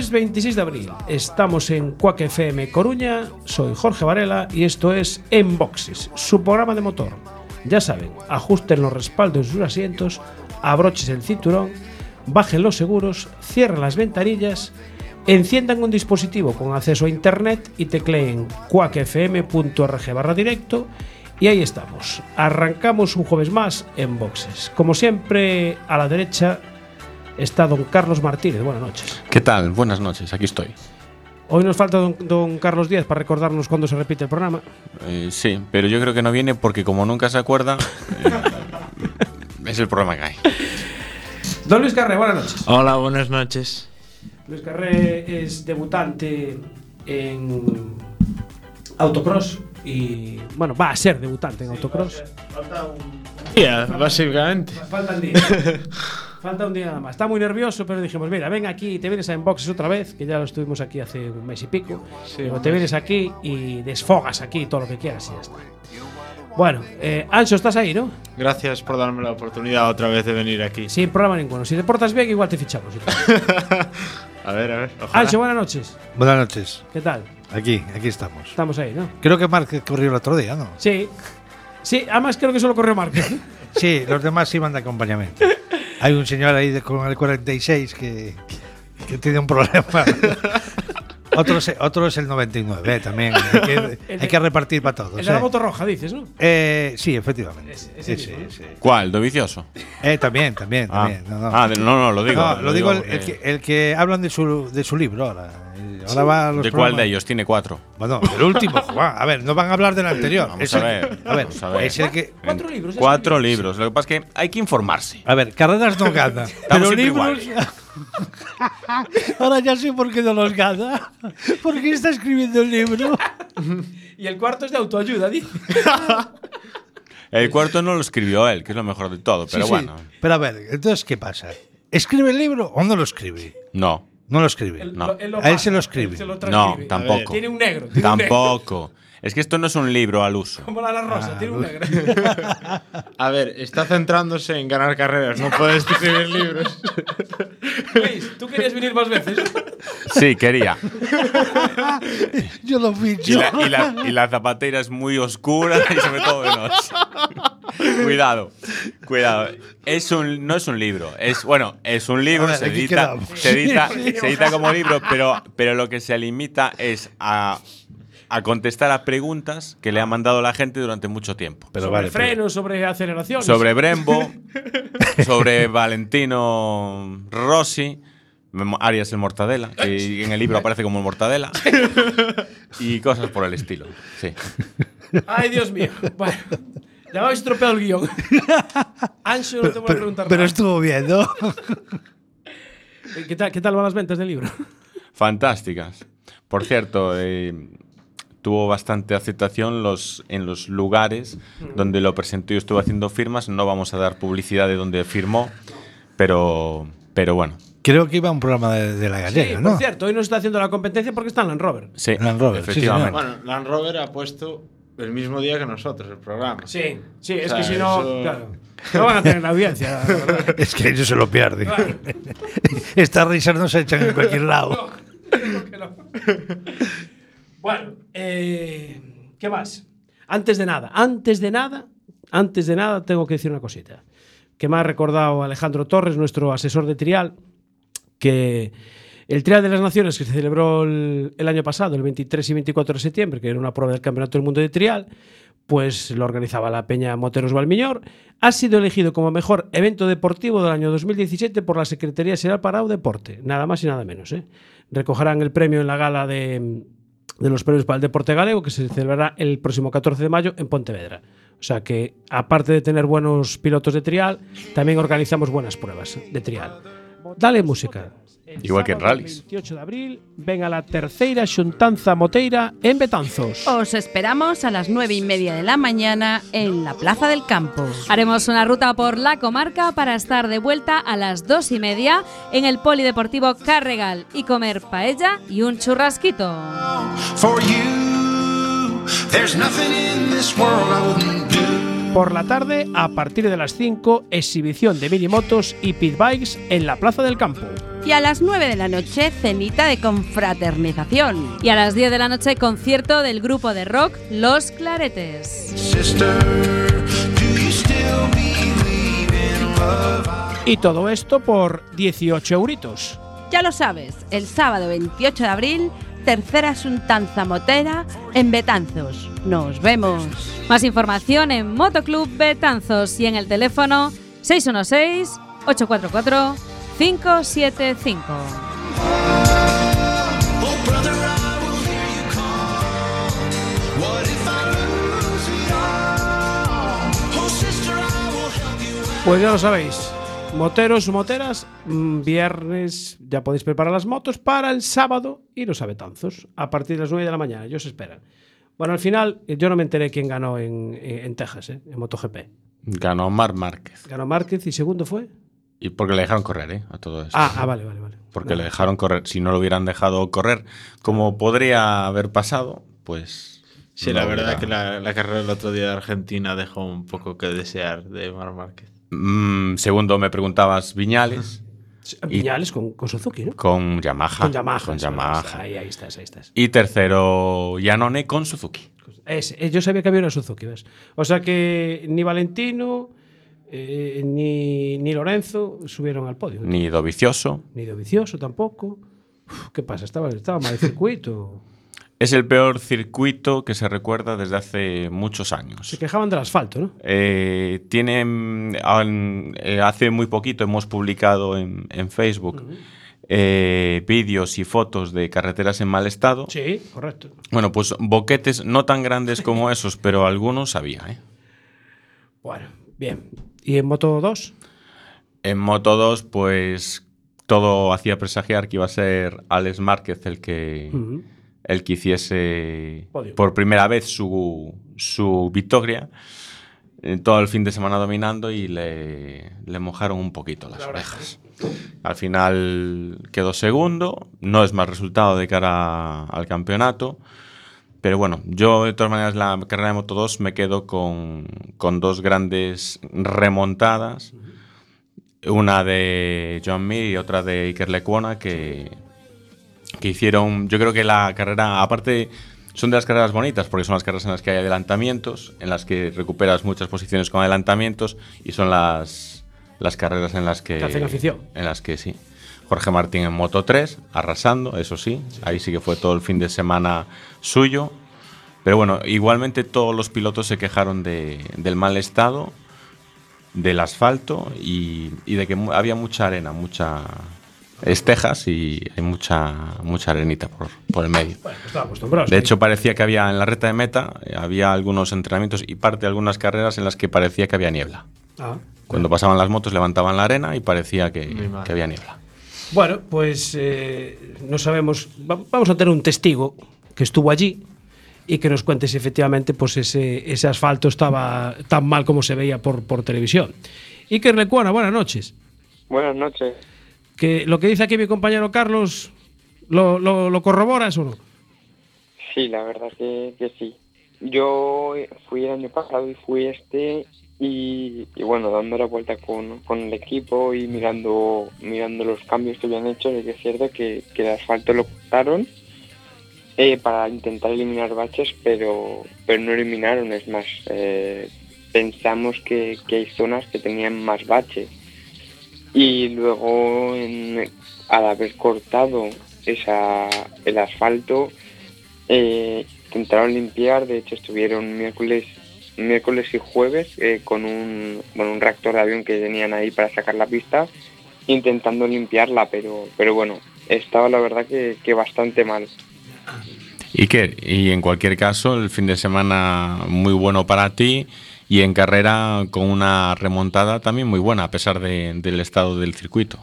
Jueves 26 de abril. Estamos en Cuac FM Coruña. Soy Jorge Varela y esto es En Boxes, su programa de motor. Ya saben, ajusten los respaldos de sus asientos, abroches el cinturón, bajen los seguros, cierren las ventanillas, enciendan un dispositivo con acceso a internet y tecleen cuacfm.org barra directo y ahí estamos. Arrancamos un jueves más en Boxes. Como siempre, a la derecha está don Carlos Martínez. Buenas noches. ¿Qué tal? Buenas noches, aquí estoy. Hoy nos falta don, don Carlos Díaz para recordarnos cuándo se repite el programa. Eh, sí, pero yo creo que no viene porque como nunca se acuerda, eh, es el programa que hay. Don Luis Carré, buenas noches. Hola, buenas noches. Luis Carré es debutante en autocross y bueno, va a ser debutante en autocross. Ya, básicamente. Falta un día. Falta un día nada más. Está muy nervioso, pero dijimos, mira, ven aquí, te vienes a Inboxes otra vez, que ya lo estuvimos aquí hace un mes y pico. Digo, te vienes aquí y desfogas aquí todo lo que quieras y ya está. Bueno, eh, Ancho, estás ahí, ¿no? Gracias por darme la oportunidad otra vez de venir aquí. Sin problema ninguno. Si te portas bien, igual te fichamos. A ver, a ver. Ojalá. Ancho, buenas noches. Buenas noches. ¿Qué tal? Aquí, aquí estamos. Estamos ahí, ¿no? Creo que Mark corrió el otro día, ¿no? Sí. Sí, además creo que solo corrió Márquez. Sí, los demás iban de acompañamiento. Hay un señor ahí con el 46 que, que tiene un problema. otro, es, otro es el 99, eh, también. Hay que, hay que repartir para todos. El de la eh. moto roja, dices, ¿no? Eh, sí, efectivamente. Ese- ese Sí, sí, mismo, ¿no? sí. ¿Cuál? ¿Dovicioso? Eh, también, también, Ah, también. No, no. Ah, de- no, no, lo digo. No, lo digo el, porque- el que, el que hablan de su, de su libro ahora. Eh, Ahora va a los ¿De cuál programas- de ellos? Tiene cuatro. Bueno, el último, Juan. A ver, no van a hablar del anterior. Vamos Es a el- ver, A ver, vamos a ver. es el que. Cuatro libros. Cuatro. Lo que pasa es que hay que informarse. A ver, carreras no gana. pero libros. Ahora ya sé por qué no los gana. Porque está escribiendo el libro. Y el cuarto es de autoayuda, dice. El cuarto no lo escribió él, que es lo mejor de todo, pero Sí, sí. bueno. Pero a ver, entonces, ¿qué pasa? ¿Escribe el libro o no lo escribe? No, No lo escribe. No. lo- él lo A él se lo escribe. se lo no, tampoco. Tiene un negro. tiene un negro. Es que esto no es un libro al uso. Como la, la rosa, tiene un negro. A ver, está centrándose en ganar carreras, no puedes escribir libros. Luis, tú querías venir más veces. Sí, quería. Yo lo Y ficho. la, y la- y la zapatera es muy oscura y sobre todo de noche. cuidado, cuidado. Es un, no es un libro. Es, bueno, es un libro, ver, se, edita, se, edita, se edita como libro, pero, pero lo que se limita es a, a contestar a preguntas que le ha mandado la gente durante mucho tiempo. Pero sobre vale, pero- frenos, sobre aceleración. Sobre Brembo, sobre Valentino Rossi, Arias el Mortadela, que en el libro aparece como Mortadela, y cosas por el estilo. Sí. Ay, Dios mío. Bueno, ya me habéis estropeado el guion. Ancho, no te voy a pero, preguntar pero nada. estuvo bien, ¿no? ¿Qué tal, ¿Qué tal van las ventas del libro? Fantásticas. Por cierto, eh, tuvo bastante aceptación los, en los lugares donde lo presentó y estuvo haciendo firmas. No vamos a dar publicidad de donde firmó, pero, pero bueno. Creo que iba a un programa de, de la Sí, gallega, por ¿no? cierto, hoy nos está haciendo la competencia porque está en Land Rover. Sí, Land Rover, sí, efectivamente. Bueno, Land Rover ha puesto el mismo día que nosotros el programa. Sí, sí, es O sea, que si no, eso- claro, no van a tener la audiencia. la. Es que ellos se lo pierden. Estas risas no se echan en cualquier lado. Que no. Bueno, eh, ¿qué más? Antes de nada, antes de nada, antes de nada tengo que decir una cosita. Que me ha recordado Alejandro Torres, nuestro asesor de trial, que el Trial de las Naciones que se celebró el, año pasado, el 23 y 24 de septiembre, que era una prueba del Campeonato del Mundo de Trial, pues lo organizaba la Peña Moteros Valmiñor, ha sido elegido como mejor evento deportivo del año 2017 por la Secretaría General para Deporte, nada más y nada menos. ¿eh? Recogerán el premio en la gala de, de los premios para el deporte galego que se celebrará el próximo 14 de mayo en Pontevedra. O sea que, aparte de tener buenos pilotos de trial, también organizamos buenas pruebas de trial. Dale música. El Igual que en rallies. 28 de abril, ven a la tercera xuntanza moteira en Betanzos. Os esperamos a las nueve y media de la mañana en la Plaza del Campo. Haremos una ruta por la comarca para estar de vuelta a las dos y media en el Polideportivo Carregal y comer paella y un churrasquito. For you, there's nothing in this world I wouldn't do. Por la tarde, a partir de las 5, exhibición de minimotos y pit bikes en la Plaza del Campo. Y a las 9 de la noche, cenita de confraternización. Y a las 10 de la noche, concierto del grupo de rock Los Claretes. Y todo esto por 18 euritos. Ya lo sabes, el sábado 28 de abril, tercera Suntanza Motera en Betanzos. Nos vemos. Más información en Motoclub Betanzos y en el teléfono 616-844-575. Oh, brother, I will hear you call. What if I lose it all? Oh, sister, I will help you. Pues ya lo sabéis. Moteros o moteras, mm, viernes ya podéis preparar las motos para el sábado y los abetanzos a partir de las 9 de la mañana. Ellos esperan. Bueno, al final eh, yo no me enteré quién ganó en, en- en Texas, eh, en MotoGP. Ganó Marc Márquez. Ganó Márquez y segundo fue. Y porque le dejaron correr, ¿eh? A todo eso. Ah, ah, vale, vale, vale. Porque le dejaron correr. Si no lo hubieran dejado correr, como podría haber pasado, pues. Sí, no la verdad que la, la carrera del otro día de Argentina dejó un poco que desear de Mar Márquez. Mm, segundo, me preguntabas Viñales Viñales con, con Suzuki, ¿no? con Yamaha. Con Yamaha. Con Yamaha. Ahí, ahí estás, ahí estás. Y tercero, Yanone con Suzuki. Ese, eh, yo sabía que había una Suzuki, ¿ves? O sea que ni Valentino eh, ni, ni Lorenzo subieron al podio. Ni Dovicioso. Ni Dovicioso tampoco. Uf, ¿Qué pasa? Estaba, estaba mal el circuito. Es el peor circuito que se recuerda desde hace muchos años. Se quejaban del asfalto, ¿no? Eh, tiene, an- eh, hace muy poquito hemos publicado en, en Facebook eh, vídeos y fotos de carreteras en mal estado. Sí, correcto. Bueno, pues boquetes no tan grandes como esos, pero algunos había. ¿eh? Bueno, bien. ¿Y en Moto 2? En Moto 2, pues todo hacía presagiar que iba a ser Alex Márquez el que. El que hiciese Podio. por primera vez su, su victoria. Eh, todo el fin de semana dominando y le, le mojaron un poquito las orejas. Al final quedó segundo, no es mal resultado de cara al campeonato, pero bueno, yo de todas maneras la carrera de Moto 2 me quedo con, con dos grandes remontadas, una de John Mir y otra de Iker Lecuona que, que hicieron, yo creo que la carrera, aparte son de las carreras bonitas porque son las carreras en las que hay adelantamientos, en las que recuperas muchas posiciones con adelantamientos y son las, las carreras en las que... Te hacen afición. En las que sí. Jorge Martín en Moto 3, arrasando, eso sí, ahí sí que fue todo el fin de semana suyo. Pero bueno, igualmente todos los pilotos se quejaron de- del mal estado, del asfalto y, y de que había mucha arena, mucha estejas y hay mucha, mucha arenita por, por el medio. Bueno, acostumbrado. De hecho, parecía que había en la recta de meta, eh, había algunos entrenamientos y parte de algunas carreras en las que parecía que había niebla. Ah. Cuando pasaban las motos levantaban la arena y parecía que, que había niebla. Bueno, pues eh, no sabemos. va- vamos a tener un testigo que estuvo allí y que nos cuente si efectivamente pues ese, ese asfalto estaba tan mal como se veía por, por televisión. Iker Lecuona, buenas noches. Buenas noches. Que lo que dice aquí mi compañero Carlos, ¿lo, lo, lo corroboras no? Sí, la verdad que, que sí. Yo fui el año pasado y fui este y, y bueno, dando la vuelta con, con el equipo y mirando mirando los cambios que habían hecho, es cierto que, que el asfalto lo cortaron eh, para intentar eliminar baches, pero, pero no eliminaron, es más, eh, pensamos que, que hay zonas que tenían más baches. Y luego, en- al haber cortado esa, el asfalto, eh, intentaron limpiar, de hecho estuvieron miércoles miércoles y jueves eh, con un, bueno, un reactor de avión que tenían ahí para sacar la pista, intentando limpiarla, pero, pero bueno, estaba la verdad que, que bastante mal. ¿Y qué? Y en cualquier caso, el fin de semana muy bueno para ti y en carrera con una remontada también muy buena a pesar de- del estado del circuito.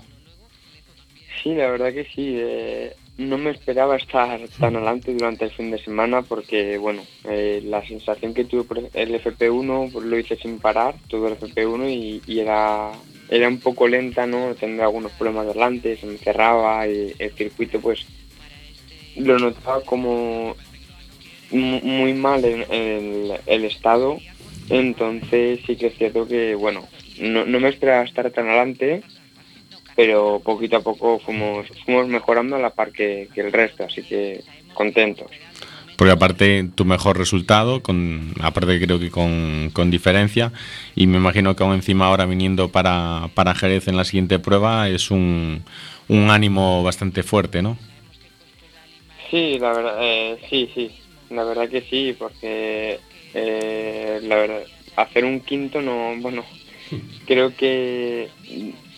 Sí, la verdad que sí. eh, no me esperaba estar tan adelante durante el fin de semana porque, bueno, eh, la sensación que tuve por el FP1 pues, lo hice sin parar, todo el FP1 y, era, era un poco lenta, ¿no? Tenía algunos problemas delante, se me cerraba y el circuito pues lo notaba como mu- muy mal en, el estado Entonces sí que es cierto que, bueno, no, no me esperaba estar tan adelante, pero poquito a poco fuimos, fuimos mejorando a la par que, que el resto, así que contentos. Porque aparte tu mejor resultado, con, aparte creo que con, con diferencia, y me imagino que aún encima ahora viniendo para, para Jerez en la siguiente prueba es un, un ánimo bastante fuerte, ¿no? Sí, la verdad, eh, sí, sí, la verdad que sí, porque eh, la verdad, hacer un quinto no, bueno, creo que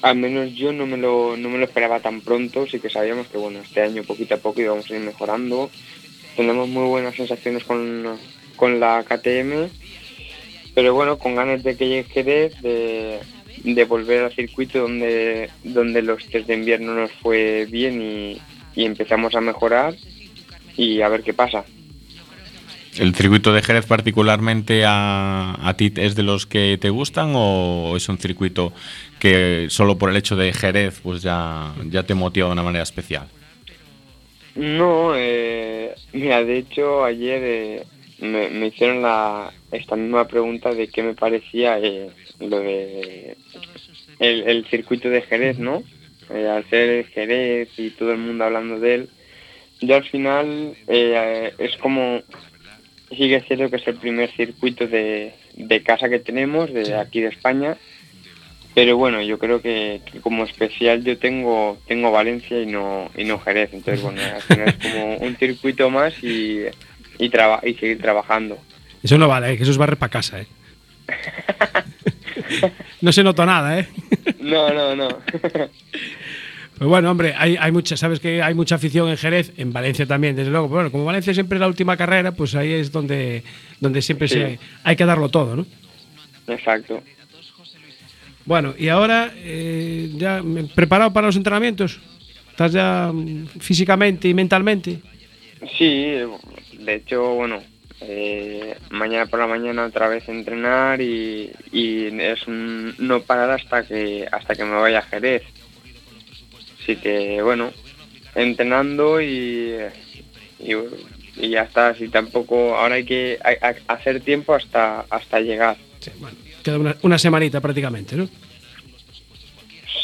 al menos yo no me lo, no me lo esperaba tan pronto, sí que sabíamos que bueno, este año poquito a poco íbamos a ir mejorando, tenemos muy buenas sensaciones con, con la KTM, pero bueno, con ganas de que llegue de, de volver al circuito donde, donde los test de invierno nos fue bien y empezamos a mejorar y a ver qué pasa. ¿El circuito de Jerez particularmente a, a ti es de los que te gustan o es un circuito que solo por el hecho de Jerez pues ya, ya te motiva de una manera especial? No, eh, mira, de hecho ayer eh, me, hicieron la, esta misma pregunta de qué me parecía eh, lo de el, el circuito de Jerez, ¿no? Eh, al ser Jerez y todo el mundo hablando de él, yo al final eh, es como, sí que es cierto que es el primer circuito de, de casa que tenemos, de aquí de España, pero bueno, yo creo que, que como especial yo tengo tengo Valencia y no y no Jerez, entonces bueno, al final es como un circuito más y, y, traba- y seguir trabajando. Eso no vale, eh, que eso es barrer para casa, ¿eh? no se notó nada, ¿eh? No, no, no. Pues bueno, hombre, hay, hay mucha, sabes que hay mucha afición en Jerez, en Valencia también, desde luego. Pero bueno, como Valencia siempre es la última carrera, pues ahí es donde, donde siempre Sí. se, hay que darlo todo, ¿no? Exacto. Bueno, y ahora eh, ya preparado para los entrenamientos. ¿Estás ya mm, físicamente y mentalmente? Sí, de hecho, bueno, eh, mañana por la mañana otra vez entrenar y, y es un no parar hasta que hasta que me vaya a Jerez. Así que bueno, entrenando y, y, y ya está. Así tampoco ahora hay que hacer tiempo hasta hasta llegar. Sí, bueno, queda una, una semanita prácticamente, ¿no?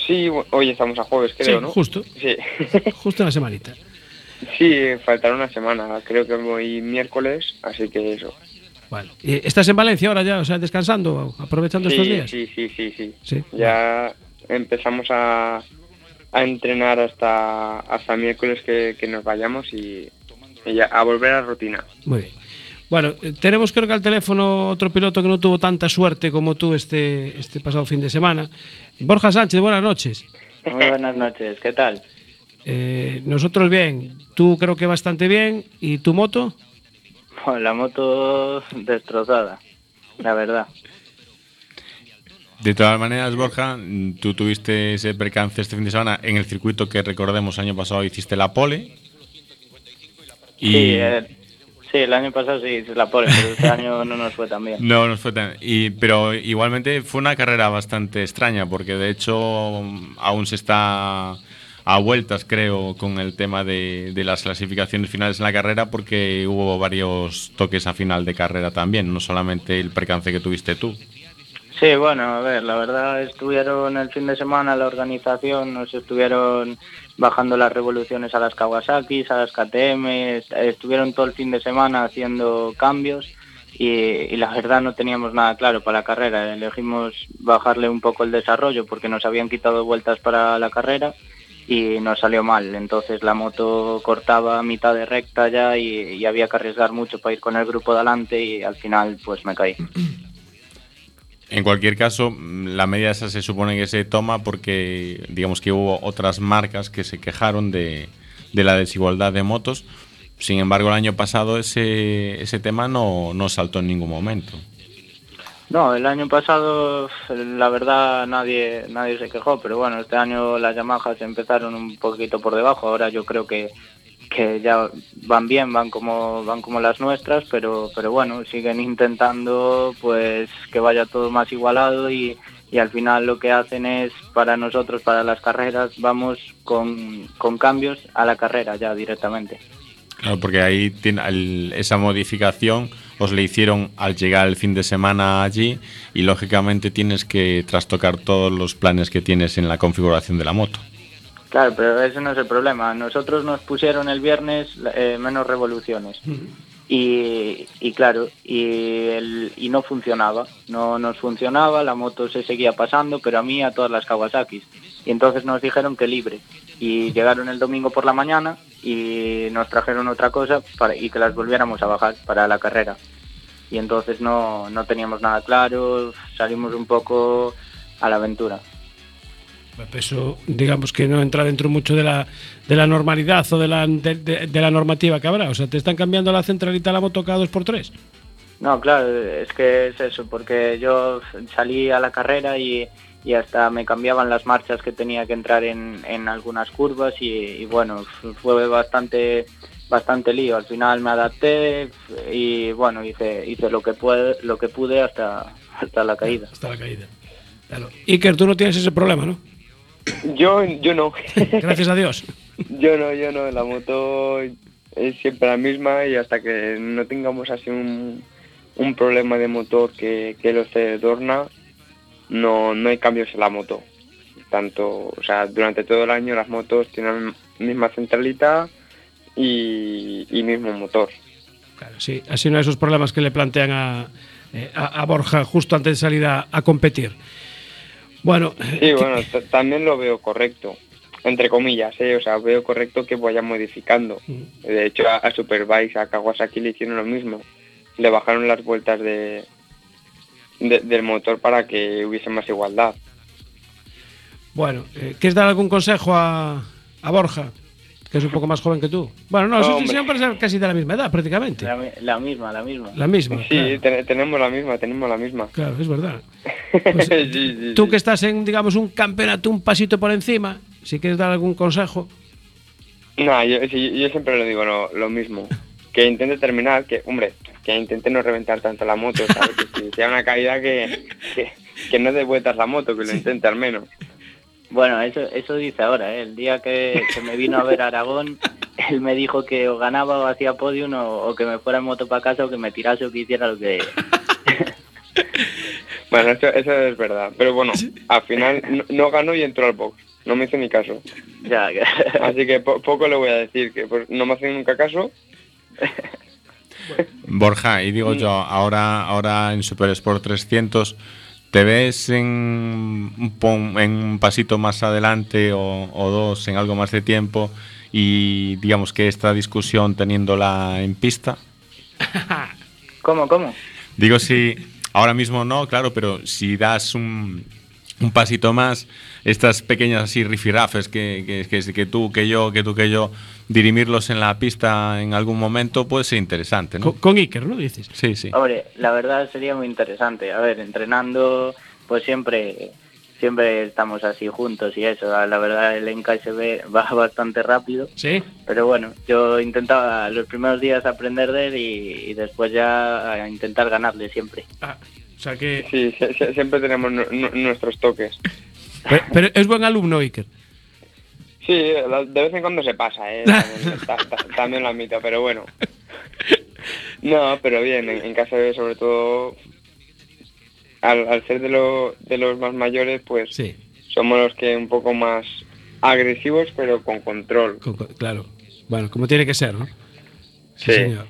Sí, hoy estamos a jueves, creo, Sí, ¿no? justo. Sí. Justo una semanita. sí, faltará una semana. Creo que voy miércoles, así que eso. Bueno, ¿y ¿estás en Valencia ahora ya? O sea, descansando, aprovechando sí, estos días. Sí, sí, sí, sí. Sí. Ya empezamos a, a entrenar hasta hasta miércoles que, que nos vayamos y, y ya a volver a la rutina. Muy bien. Bueno, eh, tenemos creo que al teléfono otro piloto que no tuvo tanta suerte como tú este, este pasado fin de semana. Borja Sánchez, buenas noches. Muy buenas noches, ¿qué tal? Eh, nosotros bien, tú creo que bastante bien. ¿Y tu moto? Pues la moto destrozada, la verdad. De todas maneras, Borja, tú tuviste ese percance este fin de semana en el circuito que recordemos año pasado hiciste la pole. Y Sí, eh, sí, el año pasado sí hice la pole, pero este año no nos fue tan bien. no nos fue tan. Y, pero igualmente fue una carrera bastante extraña, porque de hecho aún se está a vueltas, creo, con el tema de, de las clasificaciones finales en la carrera, porque hubo varios toques a final de carrera también, no solamente el percance que tuviste tú. Sí, bueno, a ver, la verdad estuvieron el fin de semana la organización, nos estuvieron bajando las revoluciones a las Kawasaki, a las KTM, est- estuvieron todo el fin de semana haciendo cambios y, y la verdad no teníamos nada claro para la carrera. Elegimos bajarle un poco el desarrollo porque nos habían quitado vueltas para la carrera y nos salió mal. Entonces la moto cortaba mitad de recta ya y, y había que arriesgar mucho para ir con el grupo de adelante y al final pues me caí. En cualquier caso, la medida esa se supone que se toma porque, digamos que hubo otras marcas que se quejaron de, de la desigualdad de motos. Sin embargo, el año pasado ese, ese tema no, no saltó en ningún momento. No, el año pasado la verdad nadie nadie se quejó, pero bueno, este año las Yamahas empezaron un poquito por debajo, ahora yo creo que, que ya van bien, van como van como las nuestras, pero pero bueno, siguen intentando pues que vaya todo más igualado y, y al final lo que hacen es para nosotros para las carreras vamos con, con cambios a la carrera ya directamente. Claro, porque ahí tiene el- esa modificación os le hicieron al llegar el fin de semana allí y lógicamente tienes que trastocar todos los planes que tienes en la configuración de la moto. Claro, pero ese no es el problema. Nosotros nos pusieron el viernes eh, menos revoluciones. Y, y claro, y, el- y no funcionaba. No nos funcionaba, la moto se seguía pasando, pero a mí a todas las Kawasakis. Y entonces nos dijeron que libre. Y llegaron el domingo por la mañana y nos trajeron otra cosa para, y que las volviéramos a bajar para la carrera. Y entonces no, no teníamos nada claro, salimos un poco a la aventura. Eso, digamos que no entra dentro mucho de la, de la normalidad o de la, de, de- de la normativa que habrá. O sea, te están cambiando la centralita la moto cada dos por tres. No, claro, es que es eso, porque yo salí a la carrera y, y hasta me cambiaban las marchas que tenía que entrar en, en algunas curvas y, y bueno, fue bastante bastante lío. Al final me adapté y bueno, hice hice lo que pude, lo que pude hasta hasta la caída. Hasta la caída. Claro. Iker, tú no tienes ese problema, ¿no? Yo, yo no. Gracias a Dios. Yo no, yo no. La moto es siempre la misma y hasta que no tengamos así un, un problema de motor que, que lo se dorna, no, no hay cambios en la moto. Tanto, o sea, durante todo el año las motos tienen la misma centralita y, y mismo motor. Claro, sí. Así no hay esos problemas que le plantean a, eh, a, a Borja justo antes de salir a, a competir. Bueno, Sí, bueno, también lo veo correcto, entre comillas, ¿eh? o sea, veo correcto que vaya modificando. De hecho, a, a Superbike, a Kawasaki le hicieron lo mismo. Le bajaron las vueltas de, de- del motor para que hubiese más igualdad. bueno eh, ¿quieres dar algún consejo a, a Borja? Que es un poco más joven que tú. Bueno, no, Hombre. siempre es casi de la misma edad, prácticamente. La, mi- la misma, la misma. La misma. Sí, claro. te- tenemos la misma, tenemos la misma. Claro, es verdad. Sí, sí, sí. Tú que estás en, digamos, un campeonato un pasito por encima, si quieres dar algún consejo. No, yo, siempre lo digo lo, lo mismo. Que intente terminar, que, hombre, que intente no reventar tanto la moto, ¿sabes? Que si sea una caída que, que, que no dé vueltas la moto, que lo intente al menos. Bueno, eso, eso dice ahora, ¿eh? el día que, que me vino a ver a Aragón, él me dijo que o ganaba o hacía podium o, o que me fuera en moto para casa o que me tirase o que hiciera lo que... Bueno, eso, eso es verdad. Pero bueno, al final no, no ganó y entró al box. No me hizo ni caso. ya, que- Así que po- poco le voy a decir, que pues, no me hace nunca caso. Borja, y digo yo, ahora, ahora en Super Sport 300, ¿te ves en en un pasito más adelante o, o dos, en algo más de tiempo? Y digamos que esta discusión teniéndola en pista. ¿Cómo, cómo? Digo si ahora mismo no, claro, pero si das un, un pasito más, estas pequeñas así rifirafes que, que, que, que tú, que yo, que tú, que yo, dirimirlos en la pista en algún momento puede ser interesante, ¿no? Con, con Iker, ¿no? Dices. Sí, sí. Hombre, la verdad sería muy interesante. A ver, entrenando, pues siempre siempre estamos así juntos y eso. La verdad, el NKSB va bastante rápido. Sí. Pero bueno, yo intentaba los primeros días aprender de él y, y después ya a intentar ganarle siempre. Ah, o sea que. Sí, se- se- siempre tenemos nu- nu- nuestros toques. Pero, pero es buen alumno, Iker. Sí, de vez en cuando se pasa, ¿eh? También, ta- ta- también lo admito, pero bueno. No, pero bien, en, en casa de sobre todo, al, al ser de, lo- de los más mayores, pues Sí, somos los que un poco más agresivos, pero con control. con- con- claro. Bueno, como tiene que ser, ¿no? Sí. señor.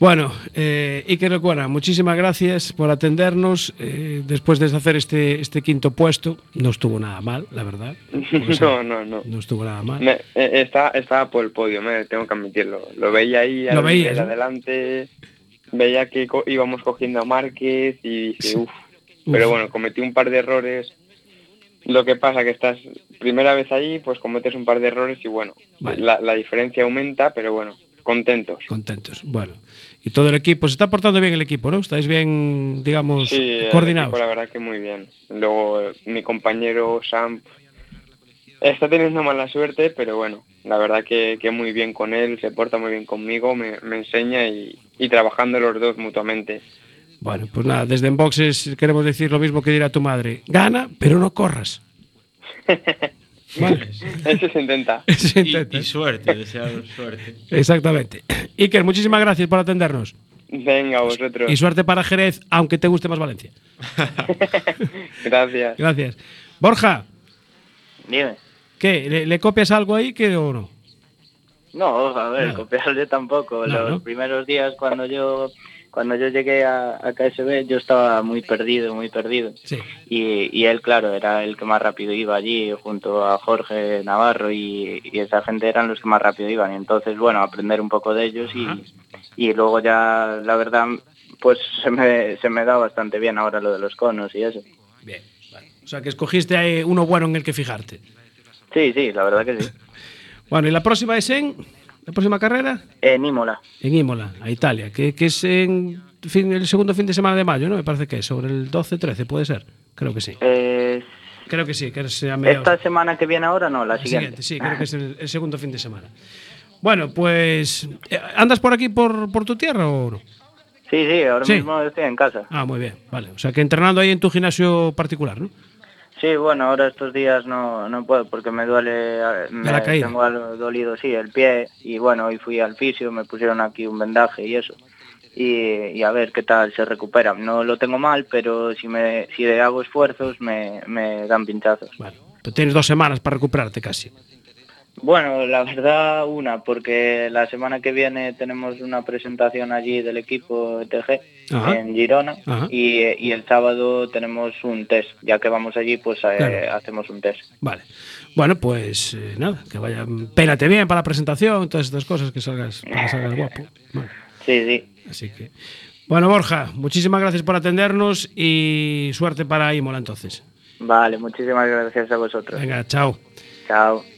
Bueno, eh, Iker Lecuona, muchísimas gracias por atendernos. eh, después de hacer este, este quinto puesto, no estuvo nada mal, la verdad. O sea, No, no, no. No estuvo nada mal. Me- eh, está, estaba por el podio, me, tengo que admitirlo. Lo veía ahí Lo veías, ¿no? Veía que co- íbamos cogiendo a Márquez y dije, uff. Uf. Pero bueno, cometí un par de errores. Lo que pasa que estás primera vez ahí, pues cometes un par de errores y bueno, Vale. la, la diferencia aumenta, pero bueno, contentos. Contentos. Bueno, y todo el equipo, se está portando bien el equipo, ¿no? Estáis bien, digamos, Sí, el coordinados. equipo, la verdad que muy bien. Luego mi compañero Sam está teniendo mala suerte, pero bueno, la verdad que, que muy bien con él, se porta muy bien conmigo, me, me enseña y, y trabajando los dos mutuamente. Bueno, pues nada, desde Enboxes queremos decir lo mismo que dirá tu madre. Gana, pero no corras. Vale. Eso se intenta. Se Y, intenta. y suerte, desear suerte. Exactamente. Iker, muchísimas gracias por atendernos. Venga, vosotros. Y suerte para Jerez, aunque te guste más Valencia. Gracias. Gracias. Borja, Dime. ¿Qué? ¿Le, le copias algo ahí que o no? No, a ver, No. copiarle tampoco. No, Los ¿no? primeros días cuando yo cuando yo llegué a, a KSB yo estaba muy perdido, muy perdido. Sí. Y, y él, claro, era el que más rápido iba allí, junto a Jorge Navarro y, y esa gente eran los que más rápido iban. Y entonces, bueno, aprender un poco de ellos y, y luego ya, la verdad, pues se me, se me da bastante bien ahora lo de los conos y eso. Bien, vale. O sea, que escogiste uno bueno en el que fijarte. Sí, sí, la verdad que sí. Bueno, ¿y la próxima es en? ¿La próxima carrera? En Imola. En Imola, a Italia, que, que es en fin, el segundo fin de semana de mayo, ¿no? Me parece que es, sobre el 12-13, puede ser. Creo que sí. Eh, Creo que sí, que es a mediados- esta semana que viene ahora, no, la siguiente. Sí, creo que es el, el segundo fin de semana. Bueno, pues. eh, ¿Andas por aquí, por, por tu tierra o no? Sí, sí, ahora Sí. mismo estoy en casa. Ah, muy bien, vale. O sea, que entrenando ahí en tu gimnasio particular, ¿no? Sí, bueno, ahora estos días no, no puedo porque me duele, me la caída. tengo algo dolido, sí, el pie y bueno, hoy fui al fisio, me pusieron aquí un vendaje y eso. Y, y a ver qué tal se recupera. No lo tengo mal, pero si me si hago esfuerzos me, me dan pinchazos. Bueno, tú tienes dos semanas para recuperarte casi. Bueno, la verdad una, porque la semana que viene tenemos una presentación allí del equipo ETG Ajá. en Girona y, y el sábado tenemos un test. Ya que vamos allí, pues eh, hacemos un test. Vale. Bueno, pues eh, nada, que vaya. Pélate bien para la presentación, todas estas cosas, que salgas, para que salgas guapo. Sí, sí. así que. Bueno, Borja, muchísimas gracias por atendernos y suerte para Imola entonces. Vale, muchísimas gracias a vosotros. Venga, chao. Chao.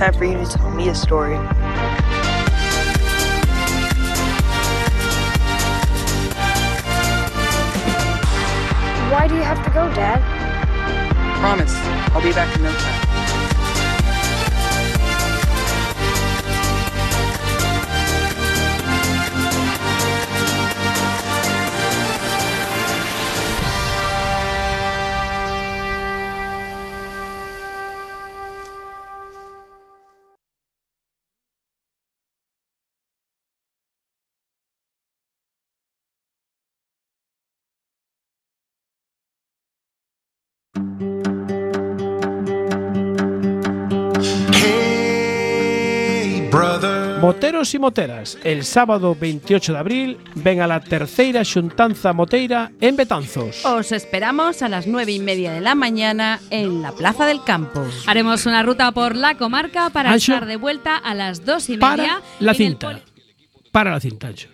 Time for you to tell me a story. Moteros y moteras, el sábado 28 de abril ven a la terceira xuntanza moteira en Betanzos. Os esperamos a las nueve y media de la mañana en la Plaza del Campo. Haremos una ruta por la comarca para Ancho. estar de vuelta a las dos y media. Para la cinta. Para la cinta, Ancho.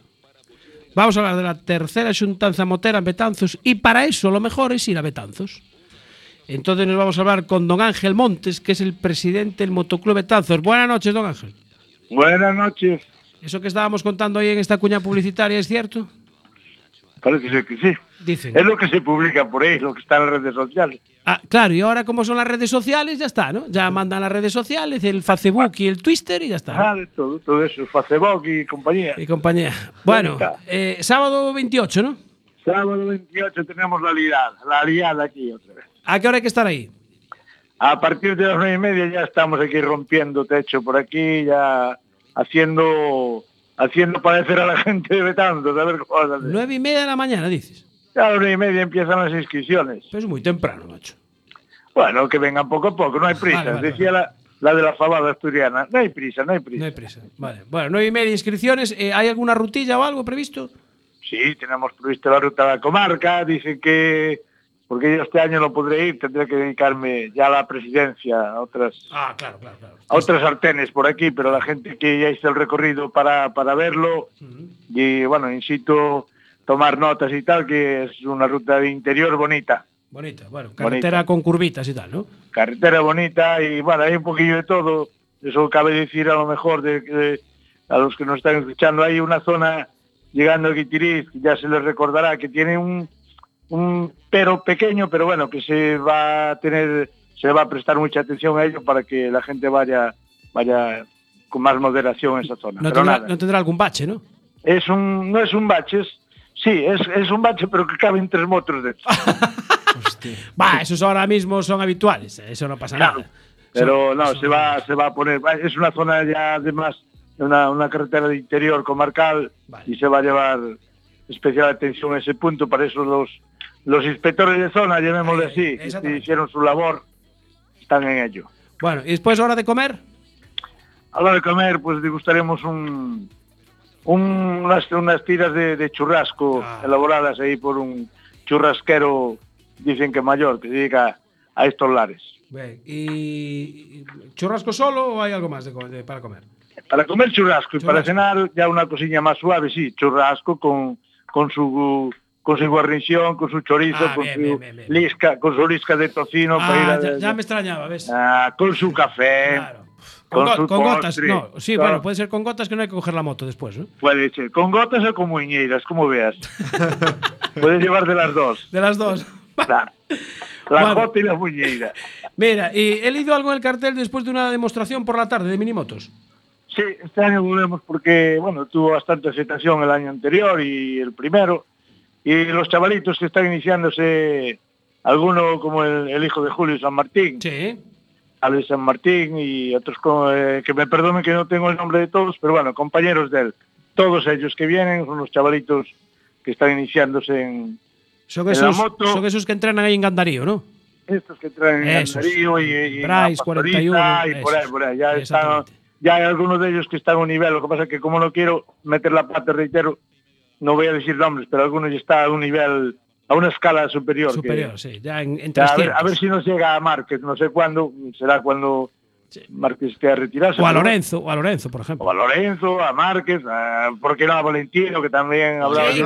Vamos a hablar de la tercera xuntanza motera en Betanzos y para eso lo mejor es ir a Betanzos. Entonces nos vamos a hablar con don Ángel Montes, que es el presidente del Motoclub Betanzos. Buenas noches, don Ángel. Buenas noches. ¿Eso que estábamos contando hoy en esta cuña publicitaria es cierto? Parece ser que sí. Dicen. Es lo que se publica por ahí, lo que está en las redes sociales. Ah, claro, y ahora como son las redes sociales, ya está, ¿no? Ya mandan las redes sociales, el Facebook y el Twitter y ya está. Ah, de todo, todo eso, Facebook y compañía. Y compañía. Bueno, eh, sábado 28, ¿no? Sábado 28 tenemos la liada, la liada aquí otra vez. ¿A qué hora hay que estar ahí? A partir de las nueve y media ya estamos aquí rompiendo techo por aquí, ya haciendo haciendo padecer a la gente de Betanzos, a ver. Nueve y media de la mañana, dices. Ya a las nueve y media empiezan las inscripciones. Pero es muy temprano, macho. Bueno, que vengan poco a poco, no hay prisa. Vale, vale, Decía La, la de la fabada asturiana, no hay prisa, no hay prisa. No hay prisa. Vale. Bueno, nueve y media inscripciones. Eh, ¿Hay alguna rutilla o algo previsto? Sí, tenemos previsto la ruta de la comarca, dicen que, porque yo este año no podré ir, tendré que dedicarme ya a la presidencia, a otras, Ah, claro, claro, claro. a otras sartenes por aquí, pero la gente que ya hizo el recorrido para, para verlo, y bueno, insisto tomar notas y tal, que es una ruta de interior bonita, Bonita, bueno, carretera con curvitas y tal, ¿no? carretera bonita y bueno, hay un poquillo de todo, eso cabe decir a lo mejor de, de- a los que nos están escuchando, hay una zona llegando a Guitiriz, ya se les recordará que tiene un, un pero pequeño, pero bueno, que se va a tener, se va a prestar mucha atención a ello para que la gente vaya, vaya con más moderación en esa zona. No pero tendrá, nada, no tendrá algún bache, ¿no? es un, no es un bache, es, sí, es, es un bache, pero que caben tres motos dentro. Va, esos ahora mismo son habituales. eh, Eso no pasa nada. Pero no, se va, se va a poner, es una zona ya además, una, una carretera de interior comarcal y se va a llevar especial atención a ese punto, para eso los, los inspectores de zona, llamémosle así, que hicieron su labor, están en ello. Bueno, ¿y después hora de comer? A la hora de comer, pues degustaremos un, un- unas, unas tiras de, de churrasco Ah. elaboradas ahí por un churrasquero, dicen que mayor, que se dedica a estos lares. Bien, ¿Y churrasco solo o hay algo más de co- de- para comer? Para comer churrasco y para cenar ya una cosilla más suave, sí, churrasco con, con su con su guarnición, con su chorizo, Ah, con bien, su bien, lisca, con su lisca de tocino, para ir Ah, a- ya, ya me extrañaba, ¿ves? ah, con su café, Con, con, go- su con gotas, no. Sí, Claro, bueno, puede ser con gotas que no hay que coger la moto después, ¿no? puede ser con gotas o con muñeiras, como veas. Puedes llevar de las dos. De las dos. Claro. La Bueno. gota y la muñeira. Mira, y he leído algo en el cartel después de una demostración por la tarde de minimotos. Sí, este año volvemos porque, bueno, tuvo bastante aceptación el año anterior y el primero. Y los chavalitos que están iniciándose, alguno como el, el hijo de Julio San Martín, sí. Alex San Martín y otros co- eh, que me perdonen que no tengo el nombre de todos, pero bueno, compañeros de él. Todos ellos que vienen son los chavalitos que están iniciándose en, Son en la esos, moto. son esos que entrenan ahí en Gandarío, ¿no? estos que traen en Esos. Gandarío y, y en Bryce, la 41, Pastoriza y por ahí, esos. por ahí. Ya, están, ya hay algunos de ellos que están a un nivel. Lo que pasa es que como no quiero meter la pata, reitero, no voy a decir nombres, pero algunos ya están a un nivel, a una escala superior. que- Superior, sí, ya en, en ya a, 300. ver, a ver si nos llega a Márquez, no sé cuándo, será cuando Márquez esté a retirarse. O a Lorenzo, o a Lorenzo, por ejemplo. O a Lorenzo, a Márquez, a, ¿por qué no a Valentino, que también hablaba Sí.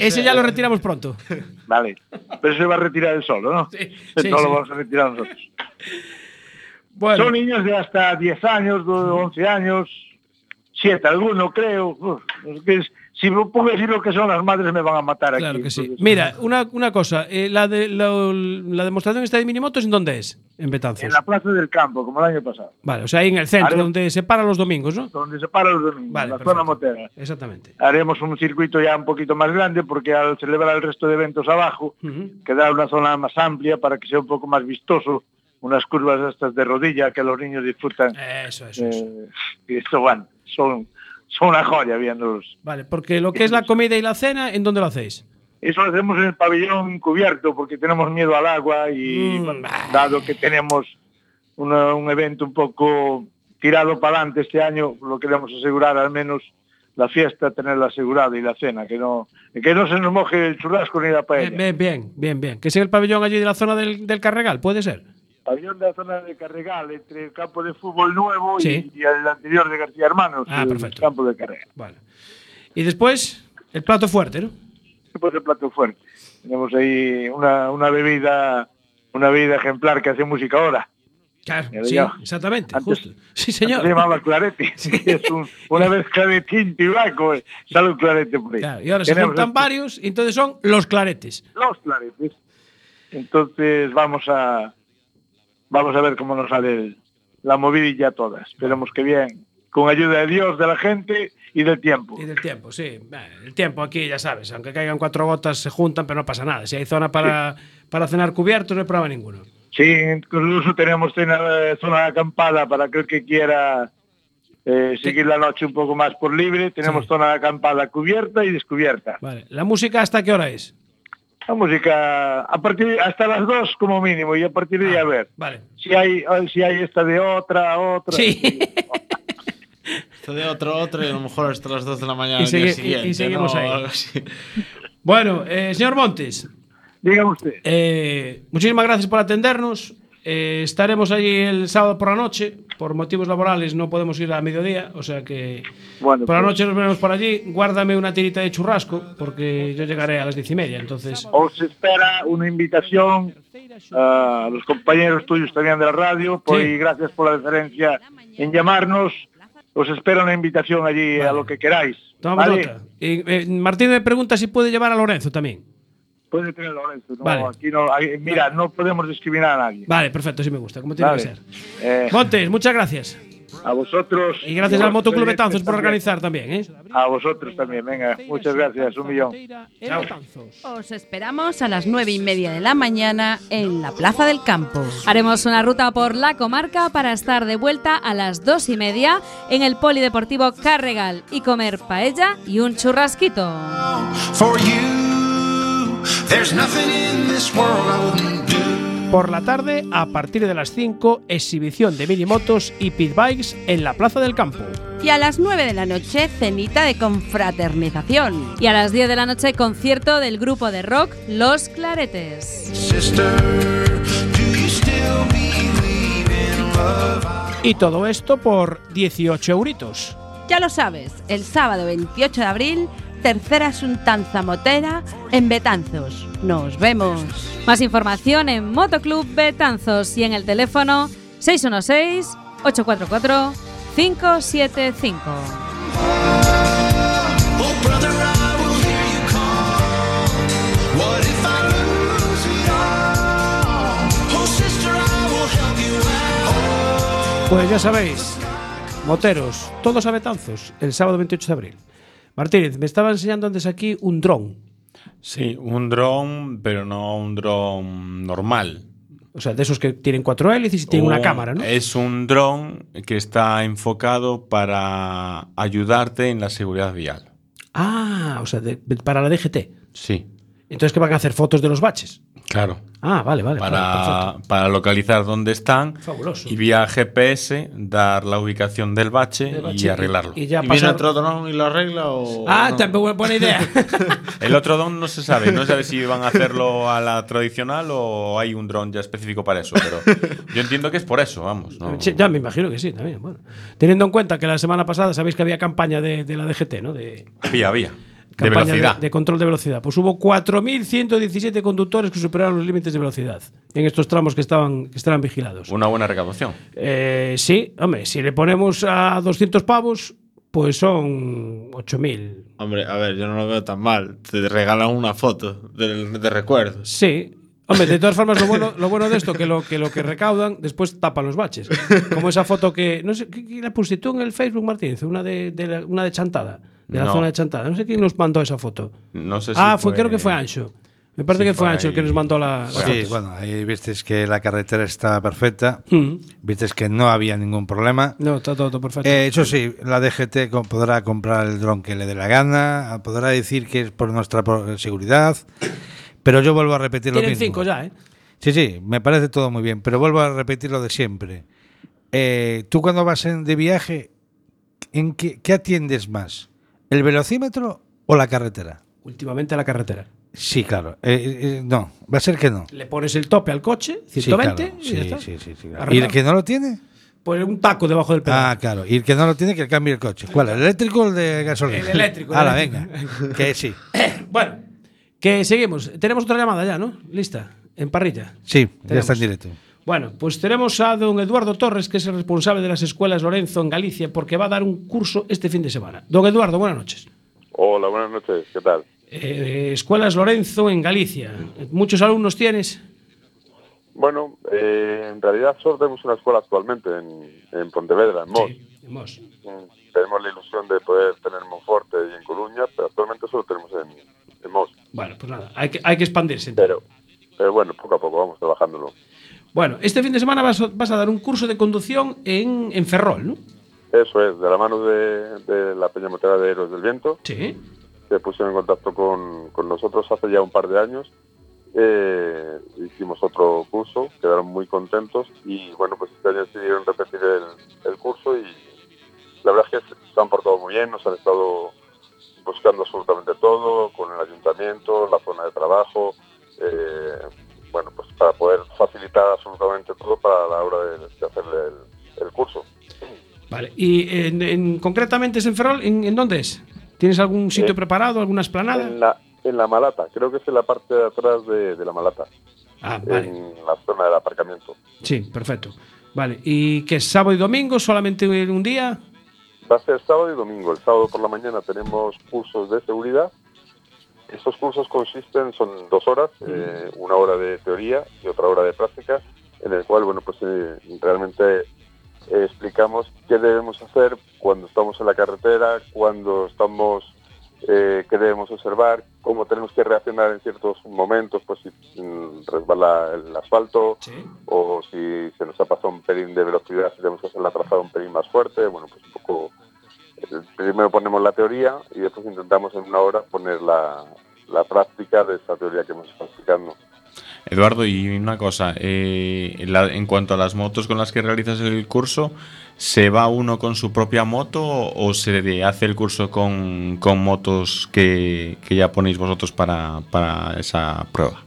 Ese ya lo retiramos pronto. Vale, pero se va a retirar él solo, ¿no? sí, no sí. lo vamos a retirar nosotros. Son niños de hasta 10 años, de 11 años, 7 alguno creo. Uf, es que es- si me pongo a decir lo que son las madres me van a matar aquí. Claro que sí. Entonces, Mira, una, una cosa, eh, la, de, la, la demostración esta de minimotos, ¿en dónde es? En Betanzos. En la plaza del campo, como el año pasado, Vale, o sea, ahí en el centro, Haremos- donde se para los domingos, ¿no? donde se para los domingos, Vale, la perfecto. zona motera. Exactamente. Haremos un circuito ya un poquito más grande porque al celebrar el resto de eventos abajo, queda una zona más amplia para que sea un poco más vistoso, unas curvas estas de rodilla que los niños disfrutan. Eso, eso, Eh, y esto, bueno, son, son una joya viéndolos. Vale, porque lo que es la comida y la cena, ¿en dónde lo hacéis? Eso lo hacemos en el pabellón cubierto porque tenemos miedo al agua Mm, y bueno, dado que tenemos una- un evento un poco tirado para adelante este año, lo queremos asegurar al menos la fiesta, tenerla asegurada y la cena, que no, que no se nos moje el churrasco ni la paella. Bien, bien, bien, bien. Que sea el pabellón allí de la zona del, del Carregal, ¿puede ser? Pabellón de la zona de Carregal, entre el campo de fútbol nuevo y- Sí. y, el anterior de García Hermanos, Ah, el perfecto. campo de Carregal. Vale. Y después, el plato fuerte, ¿no? Después el plato fuerte. Tenemos ahí una, una bebida una bebida ejemplar que hace música ahora. Claro, sí, exactamente, Antes- justo. Sí, señor. Se llamaba clarete. es un- una mezcla de tinto y blanco. eh, Sale un clarete por ahí. Claro, y ahora se Tenemos juntan este- varios y entonces son los claretes. los claretes. Entonces vamos a vamos a ver cómo nos sale la movidilla toda. Esperemos que bien. Con ayuda de Dios, de la gente y del tiempo. Y del tiempo, sí. El tiempo aquí, ya sabes, aunque caigan cuatro gotas, se juntan, pero no pasa nada. Si hay zona para, para cenar cubiertos, no hay problema ninguno. Sí, incluso tenemos cena- zona acampada para aquel que quiera eh, seguir la noche un poco más por libre. Tenemos zona acampada cubierta y descubierta. Vale. ¿La música hasta qué hora es? La música a partir hasta las dos como mínimo y a partir de ahí a ver. Vale. Si hay si hay esta de otra, otra. Sí. Esto de otro, otro y a lo mejor hasta las 2 de la mañana Y y siguiente. seguimos ¿no? ahí. Bueno, eh, señor Montes. Dígame usted. Eh, muchísimas gracias por atendernos. Eh, estaremos allí el sábado por la noche. Por motivos laborales no podemos ir a mediodía, o sea que Bueno, por la pues, noche nos veremos por allí. Guárdame una tirita de churrasco, porque yo llegaré a las diez y media. Entonces, os espera una invitación a los compañeros tuyos también de la radio. Por, Sí. Y gracias por la deferencia en llamarnos. Os espera una invitación allí a lo que queráis. tomamos ¿vale? nota. Y, eh, Martín me pregunta si puede llevar a Lorenzo también. Puede tener Lorenzo. No, Vale. aquí no, mira, no podemos discriminar a nadie. Vale, perfecto, sí me gusta, como tiene Vale. que ser. Eh, Montes, muchas gracias. a vosotros. Y gracias al Motoclub Betanzos por organizar también, ¿eh? A vosotros también, venga. Muchas gracias, un millón. Os esperamos a las nueve y media de la mañana en la Plaza del Campo. Haremos una ruta por la comarca para estar de vuelta a las dos y media en el Polideportivo Carregal y comer paella y un churrasquito. For you, there's nothing in this world I wouldn't do. Por la tarde, a partir de las 5, exhibición de minimotos y pit bikes en la Plaza del Campo. Y a las nueve de la noche, cenita de confraternización. Y a las 10 de la noche, concierto del grupo de rock Los Claretes. Sister? Y todo esto por 18 euritos. Ya lo sabes, el sábado 28 de abril, tercera Suntanza Motera en Betanzos. Nos vemos. Más información en Motoclub Betanzos y en el teléfono 616-844-575. Oh, brother, I will hear you call. What if I lose it all? Oh, sister, I will help you out. Pues ya sabéis, moteros, todos a Betanzos, el sábado 28 de abril. Martínez, me estaba enseñando antes aquí un dron. Sí, un dron, pero no un dron normal. O sea, de esos que tienen cuatro hélices y tienen una Un- cámara, ¿no? Es un dron que está enfocado para ayudarte en la seguridad vial. Ah, o sea, de- para la DGT. Sí, Entonces, ¿qué van a hacer? ¿Fotos de los baches? Claro. Ah, vale, vale. Para, localizar dónde están Fabuloso. y vía GPS dar la ubicación del bache, Del bache y arreglarlo. Y, ya ¿Y viene otro dron y lo arregla o.? Ah, no? también buena idea. El otro dron no se sabe, no se sabe si van a hacerlo a la tradicional o hay un dron ya específico para eso, pero yo entiendo que es por eso, vamos. no- Sí, ya me imagino que sí, también. Bueno, teniendo en cuenta que la semana pasada sabéis que había campaña de, de la DGT, ¿no? De, Vía, vía. Campaña velocidad. de control de velocidad. Pues hubo 4.117 conductores que superaron los límites de velocidad en estos tramos que estaban, que estaban vigilados. Una buena recaudación. Eh, sí, hombre, si le ponemos a 200 pavos, pues son 8.000. Hombre, a ver, yo no lo veo tan mal. Te regalan una foto de, de recuerdos. Sí. Hombre, de todas formas, lo bueno, lo bueno de esto que lo que lo que recaudan después tapan los baches. Como esa foto que. No sé, ¿qué, qué la pusiste tú en el Facebook, Martínez? Una de, de la- una de Chantada. De la No. zona de Chantada. No sé quién nos mandó esa foto. No sé si ah, fue, creo que fue Ancho. Me parece Sí, que fue fue Ancho el que nos mandó la. la Sí, foto. bueno, ahí vistes que la carretera está perfecta, Mm. vistes que no había ningún problema. No, está todo perfecto. Eh, eso sí, la DGT podrá comprar el dron que le dé la gana, podrá decir que es por nuestra seguridad, pero yo vuelvo a repetir lo Tienen mismo. cinco ya, ¿eh? Sí, sí, me parece todo muy bien, pero vuelvo a repetir lo de siempre. Eh, Tú cuando vas en- de viaje, ¿en qué, qué atiendes más? ¿El velocímetro o la carretera? Últimamente la carretera. Sí, claro. Eh, eh, no, va a ser que no. Le pones el tope al coche, Sí, 120, claro. y ya Sí, está. sí, sí, sí, claro. ¿Y el que no lo tiene? Pues un taco debajo del pedal. Ah, claro. Y el que no lo tiene, que cambie el coche. ¿Cuál? ¿El eléctrico o el de gasolina? El eléctrico, el Ahora, venga. Que sí. Bueno, que seguimos. Tenemos otra llamada ya, ¿no? Lista, en parrilla. Sí, ya está en directo. Bueno, pues tenemos a don Eduardo Torres, que es el responsable de las escuelas Lorenzo en Galicia, porque va a dar un curso este fin de semana. Don Eduardo, buenas noches. Hola, buenas noches, ¿qué tal? Eh, escuelas Lorenzo en Galicia. ¿Muchos alumnos tienes? Bueno, eh, en realidad solo tenemos una escuela actualmente en, en Pontevedra, en Mos. En Mos. Mm, Tenemos la ilusión de poder tener en Monforte y en Coruña, pero actualmente solo tenemos en, en Mos. Bueno, pues nada, hay que, hay que expandirse. Pero, pero bueno, poco a poco vamos trabajándolo. Bueno, este fin de semana vas, a- vas a dar un curso de conducción en, en Ferrol, ¿no? Eso es, de la mano de, de la Peña Motera de Héroes del Viento. Sí. Se pusieron en contacto con, con nosotros hace ya un par de años. Eh, hicimos otro curso, quedaron muy contentos y bueno, pues este año decidieron repetir el, el curso y la verdad es que se han portado muy bien, nos han estado buscando absolutamente todo, con el ayuntamiento, la zona de trabajo, eh, bueno, pues para poder facilitar absolutamente todo para la hora de, de hacer el, el curso. Vale. ¿Y en, en- concretamente es en Ferrol? ¿En, en dónde es? ¿Tienes algún sitio Eh, preparado, alguna esplanada? En la, en la Malata, creo que es en la parte de atrás de, de la Malata, Ah, vale. en la zona del aparcamiento. Sí, perfecto. Vale. ¿Y qué es sábado y domingo? ¿Solamente un día? Va a ser sábado y domingo. El sábado por la mañana tenemos cursos de seguridad. Estos cursos consisten, son dos horas, eh, una hora de teoría y otra hora de práctica, en el cual, bueno, pues eh, realmente eh, explicamos qué debemos hacer cuando estamos en la carretera, cuando estamos, qué debemos observar, cómo tenemos que reaccionar en ciertos momentos, pues si mm, resbala el asfalto o si se nos ha pasado un pelín de velocidad, si tenemos que hacer la trazada un pelín más fuerte, bueno, pues un poco primero ponemos la teoría y después intentamos en una hora poner la, la práctica de esa teoría que hemos estado explicando. Eduardo, y una cosa, eh, la- en cuanto a las motos con las que realizas el curso, ¿se va uno con su propia moto o se hace el curso con, con motos que, que ya ponéis vosotros para, para esa prueba?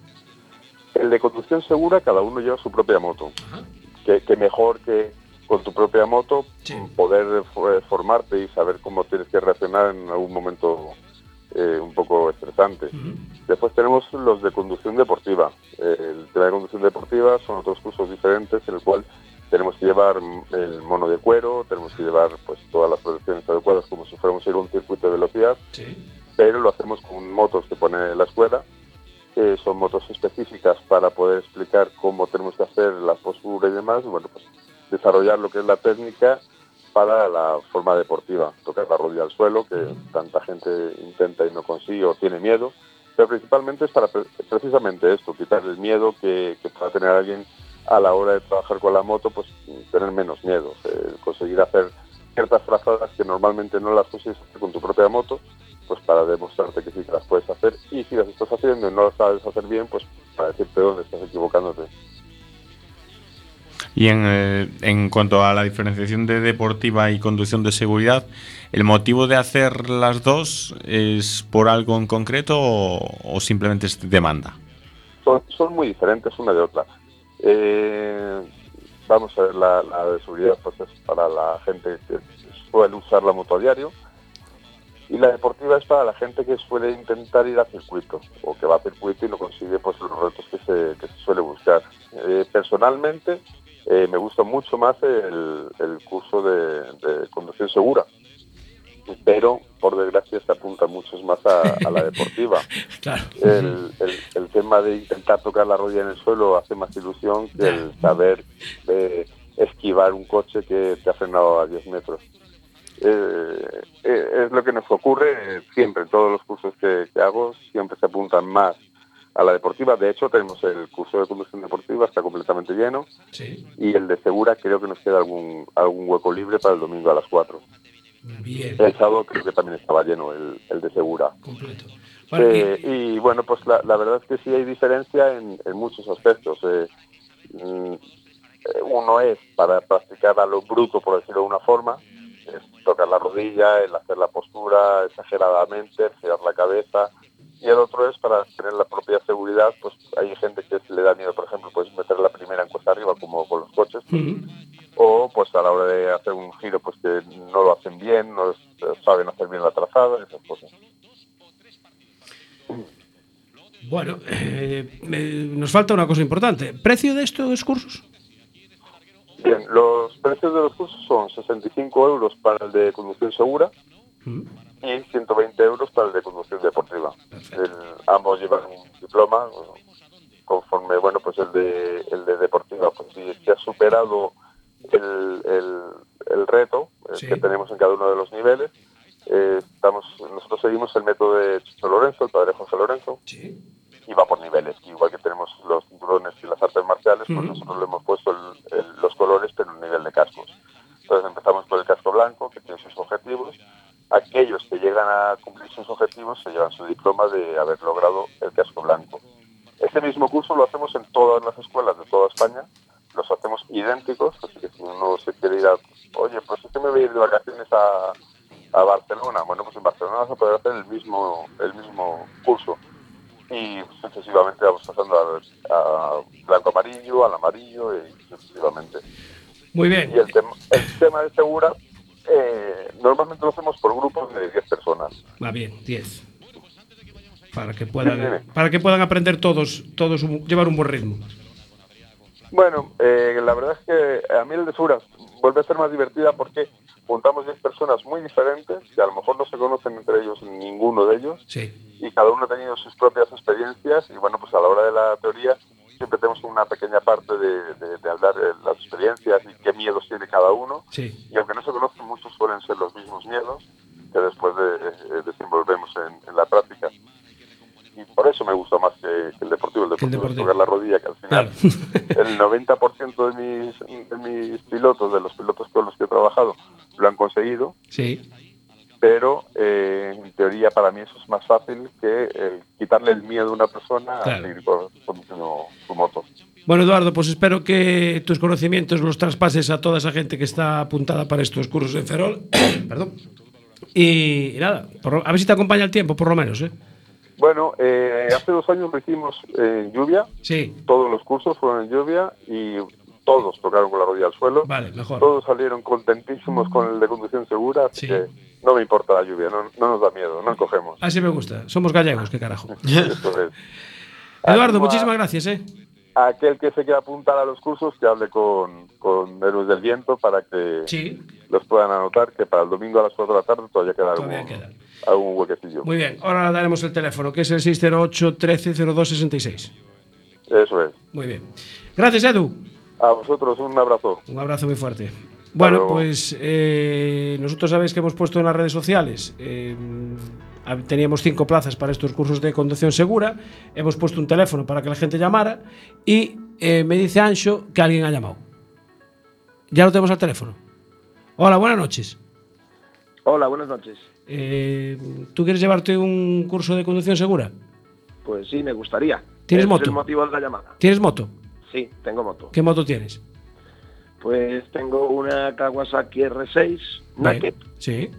El de conducción segura, cada uno lleva su propia moto. Que, que mejor que con tu propia moto poder fo- formarte y saber cómo tienes que reaccionar en algún momento eh, un poco estresante. Después tenemos los de conducción deportiva. Eh, el tema de conducción deportiva son otros cursos diferentes en el cual tenemos que llevar el mono de cuero, tenemos que llevar pues todas las protecciones adecuadas como si fuéramos a ir a un circuito de velocidad, pero lo hacemos con motos que pone la escuela eh, son motos específicas para poder explicar cómo tenemos que hacer la postura y demás, bueno, pues desarrollar lo que es la técnica para la forma deportiva, tocar la rodilla al suelo, que tanta gente intenta y no consigue o tiene miedo, pero principalmente es para pre- precisamente esto, quitar el miedo que, que pueda tener alguien a la hora de trabajar con la moto, pues tener menos miedo, eh, conseguir hacer ciertas trazadas que normalmente no las consigues hacer con tu propia moto, pues para demostrarte que sí que las puedes hacer. Y si las estás haciendo y no las sabes hacer bien, pues para decirte dónde estás equivocándote. Y en, eh, en cuanto a la diferenciación de deportiva y conducción de seguridad, ¿el motivo de hacer las dos es por algo en concreto o, o simplemente es demanda? Son, son muy diferentes una de otra. Eh, vamos a ver, la, la de seguridad pues es para la gente que suele usar la moto a diario Y la deportiva es para la gente que suele intentar ir a circuito o que va a circuito y no consigue pues los retos que se, que se suele buscar. Eh, personalmente eh, me gusta mucho más el, el curso de, de conducción segura, pero por desgracia se apunta muchos más a, a la deportiva. Claro. El, el, el tema de intentar tocar la rodilla en el suelo hace más ilusión que el saber eh, esquivar un coche que te ha frenado a 10 metros. Eh, es lo que nos ocurre siempre, en todos los cursos que, que hago, siempre se apuntan más a la deportiva. De hecho, tenemos el curso de conducción deportiva, está completamente lleno, Sí. y el de segura creo que nos queda algún, algún hueco libre para el domingo a las 4. Bien. El sábado creo que también estaba lleno el, el de segura. Completo. Bueno, Eh, y bueno, pues la, la verdad es que sí hay diferencia en, en muchos aspectos. Eh, mm, uno es para practicar a lo bruto, por decirlo de una forma, es tocar la rodilla, el hacer la postura exageradamente, girar la cabeza. Y el otro es para tener la propia seguridad, pues hay gente que se le da miedo, por ejemplo, pues meter la primera en cuesta arriba, como con los coches, o pues a la hora de hacer un giro, pues que no lo hacen bien, no saben hacer bien la trazada, esas cosas. Bueno, eh, nos falta una cosa importante. ¿Precio de estos cursos? Bien, los precios de los cursos son 65 euros para el de conducción segura y 120 euros para el de conducción deportiva. El- ambos llevan un diploma conforme, bueno, pues el de, el de deportiva, pues si se ha superado el, el, el reto eh, Sí. que tenemos en cada uno de los niveles, eh, estamos, nosotros seguimos el método de Chicho Lorenzo, el padre José Lorenzo, y va por niveles. Igual que tenemos los cinturones y las artes marciales, pues nosotros le hemos puesto el- los colores, pero en nivel de cascos. Entonces empezamos por el casco blanco, que tiene sus objetivos. Aquellos que llegan a cumplir sus objetivos se llevan su diploma de haber logrado el casco blanco. Este mismo curso lo hacemos en todas las escuelas de toda España, los hacemos idénticos, así que si uno se quiere ir a, oye, pues es que me voy a ir de vacaciones a, a Barcelona, bueno, pues en Barcelona vas a poder hacer el mismo, el mismo curso. Y sucesivamente vamos pasando al a blanco amarillo, al amarillo y sucesivamente. Muy bien. Y el, tema el tema de segura, eh, normalmente lo hacemos por grupos de 10 personas. Va bien, 10. Para que puedan, para que puedan aprender todos, todos un- llevar un buen ritmo. Bueno, eh, la verdad es que a mí el de Segura vuelve a ser más divertida porque juntamos 10 personas muy diferentes que a lo mejor no se conocen entre ellos ninguno de ellos Sí. y cada uno ha tenido sus propias experiencias y bueno, pues a la hora de la teoría siempre tenemos una pequeña parte de, de- de hablar de las experiencias y qué miedos tiene cada uno Sí. y aunque no se conocen muchos suelen ser los mismos miedos que después de, de- desenvolvemos en, en la práctica. Y por eso me gusta más que, que el deportivo. El deportivo, es tocar la rodilla, que al final el 90% de mis, de mis pilotos, de los pilotos con los que he trabajado, lo han conseguido, Sí. Pero eh, en teoría para mí eso es más fácil que el quitarle el miedo a una persona Claro. a seguir con- conduciendo su moto. Bueno, Eduardo, pues espero que tus conocimientos los traspases a toda esa gente que está apuntada para estos cursos en Ferrol. Perdón. Y, y nada, por- a ver si te acompaña el tiempo, por lo menos, ¿eh? Bueno, eh, hace dos años lo hicimos en lluvia. Sí. Todos los cursos fueron en lluvia y todos tocaron con la rodilla al suelo. Vale, mejor. Todos salieron contentísimos con el de conducción segura, así que no me importa la lluvia, no, no nos da miedo, no cogemos. Así me gusta. Somos gallegos, qué carajo. Eduardo, a- muchísimas gracias, ¿eh? Aquel que se quiera apuntar a los cursos, que hable con, con Héroes del Viento para que Sí. los puedan anotar, que para el domingo a las 4 de la tarde todavía queda algún, algún huequecillo. Muy bien, ahora daremos el teléfono, que es el 608 13 02 66. Eso es. Muy bien. Gracias, Edu. A vosotros un abrazo. Un abrazo muy fuerte. Bueno, pues eh, nosotros sabéis que hemos puesto en las redes sociales, eh, teníamos cinco plazas para estos cursos de conducción segura, hemos puesto un teléfono para que la gente llamara y eh, me dice Ancho que alguien ha llamado. Ya lo tenemos al teléfono. Hola, buenas noches. Hola, buenas noches. Eh, ¿Tú quieres llevarte un curso de conducción segura? Pues sí, me gustaría. ¿Tienes Ese moto? Es el motivo de la llamada. ¿Tienes moto? Sí, tengo moto. ¿Qué moto tienes? Pues tengo una Kawasaki R6 Naked Sí.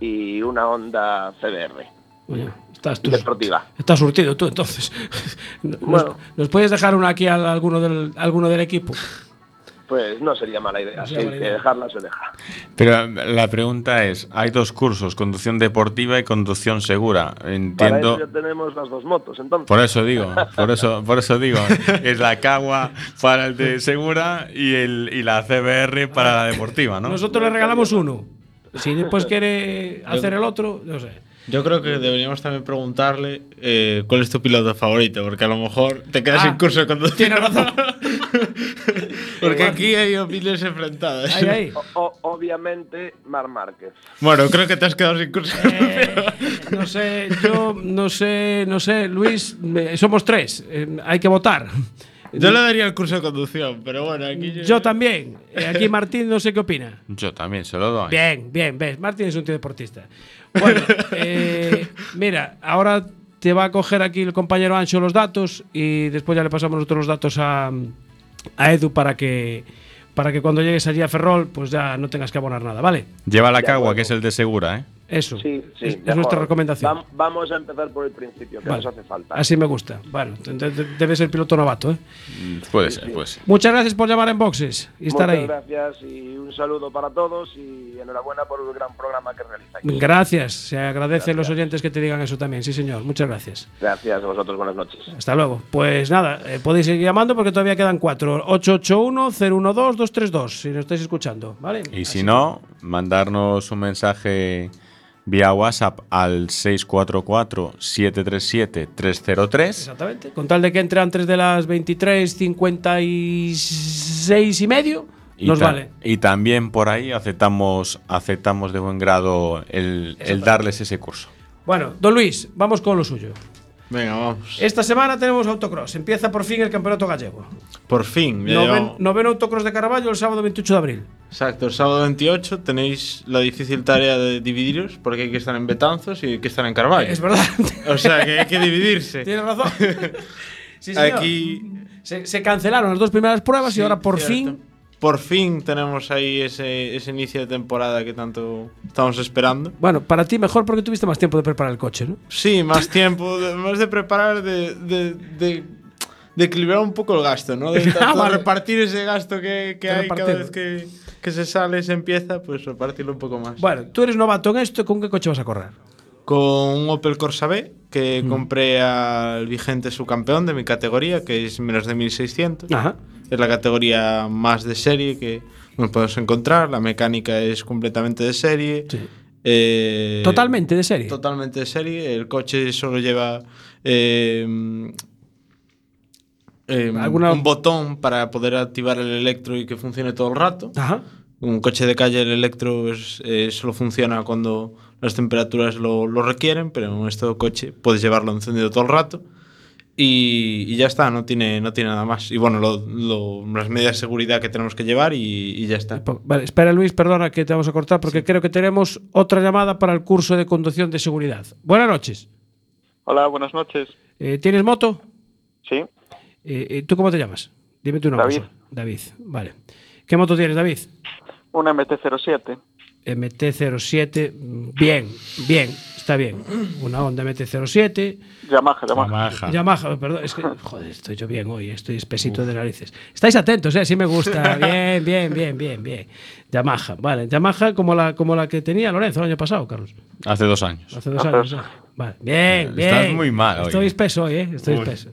y una Honda CBR. Oye, estás tú, Deportiva. estás surtido tú, entonces. ¿Nos, Bueno. nos puedes dejar una aquí a alguno del, alguno del equipo? Pues no sería mala idea, sí, sería mala que idea. dejarla se deja. Pero la pregunta es, hay dos cursos, conducción deportiva y conducción segura. Para Entiendo. eso ya tenemos las dos motos, entonces. Por eso digo, por eso, por eso digo, es la Cagua para el de segura y el y la CBR para la deportiva, ¿no? Nosotros le regalamos uno. Si después quiere hacer el otro, no sé. Yo creo que deberíamos también preguntarle eh, cuál es tu piloto favorito, porque a lo mejor te quedas Ah, sin curso de conducción. Tienes razón. porque aquí hay opiniones enfrentadas. Ahí, ahí. O- o- obviamente, Mar Márquez. Bueno, creo que te has quedado sin curso. Eh, No sé, yo no sé, no sé, Luis, me- somos tres, eh, hay que votar. Yo le daría el curso de conducción, pero bueno, aquí Yo también. Eh, Aquí Martín no sé qué opina. Yo también se lo doy. Bien, bien, ves, Martín es un tío deportista. Bueno, eh, mira, ahora te va a coger aquí el compañero Ancho los datos y después ya le pasamos nosotros los datos a, a Edu para que, para que cuando llegues allí a Ferrol pues ya no tengas que abonar nada, ¿vale? Lleva la Cagua, que es el de segura, ¿eh? Eso. Sí, sí. es, nuestra recomendación. Vam- vamos a empezar por el principio, que Vale. nos hace falta. Así me gusta. Bueno, de- de- debe ser piloto novato, ¿eh? Puede ser, puede ser. Muchas gracias por llamar en boxes y estar Muchas ahí. gracias y un saludo para todos y enhorabuena por el gran programa que realizáis. Gracias. Se agradece los oyentes que te digan eso también. Sí, señor. Muchas gracias. Gracias a vosotros, buenas noches. Hasta luego. Pues nada, eh, podéis seguir llamando porque todavía quedan cuatro. 881-012-232, si nos estáis escuchando, ¿vale? Y si no, mandarnos un mensaje vía WhatsApp al 644-737-303. Exactamente. Con tal de que entre antes de las 23.56 y medio, Y, nos vale. y también por ahí aceptamos, aceptamos de buen grado el, el darles ese curso. Bueno, don Luis, vamos con lo suyo. Venga, vamos. Esta semana tenemos autocross. Empieza por fin el campeonato gallego. Por fin. ya Noven- llevamos- noveno autocross de Carballo el sábado 28 de abril. Exacto, el sábado 28 tenéis la difícil tarea de dividiros porque hay que estar en Betanzos y hay que estar en Carvalho. Es verdad. O sea que hay que dividirse. Tienes razón. Sí, señor. Aquí Se, se cancelaron las dos primeras pruebas y ahora por cierto. fin. Por fin tenemos ahí ese, ese inicio de temporada que tanto estamos esperando. Bueno, para ti mejor porque tuviste más tiempo de preparar el coche, ¿no? Sí, más tiempo, de- más de preparar, de, de, de- de equilibrar un poco el gasto, ¿no? De Ah, vale. repartir ese gasto que, hay cada vez que, que se sale, se empieza, pues repartirlo un poco más. Bueno, tú eres novato en esto, ¿con qué coche vas a correr? Con un Opel Corsa B que Mm. compré al vigente subcampeón de mi categoría, que es menos de 1600. Ajá. Es la categoría más de serie que nos podemos encontrar. La mecánica es completamente de serie. Eh, Totalmente de serie. Totalmente de serie. El coche solo lleva eh, eh, ¿Alguna- un botón para poder activar el electro y que funcione todo el rato. Ajá. Un coche de calle, el electro es- eh, solo funciona cuando las temperaturas lo, lo requieren, pero en este coche puedes llevarlo encendido todo el rato. Y, y ya está, no tiene, no tiene nada más. Y bueno, lo- lo- las medidas de seguridad que tenemos que llevar y, y ya está. Vale, espera Luis, perdona que te vamos a cortar porque creo que tenemos otra llamada para el curso de conducción de seguridad. Buenas noches. Hola, buenas noches. Eh, ¿Tienes moto? Sí. Eh, eh, ¿Tú cómo te llamas? Dime tu nombre. David. David, vale. ¿Qué moto tienes, David? Una MT-07. MT-07. mm, Bien, bien, está bien. Una Honda MT-07. Yamaha, Yamaha. Yamaha, perdón, es que, joder, estoy yo bien hoy, estoy espesito de narices. Estáis atentos, ¿eh? Sí me gusta. Bien, bien, bien, bien, bien. Yamaha, vale. Yamaha como la, como la que tenía Lorenzo el año pasado, Carlos. Hace dos años. Hace dos años. ¿eh? Vale. Bien, bien. Estás muy mal hoy, Estoy ¿eh? espeso hoy, ¿eh? Estoy Uy. espeso.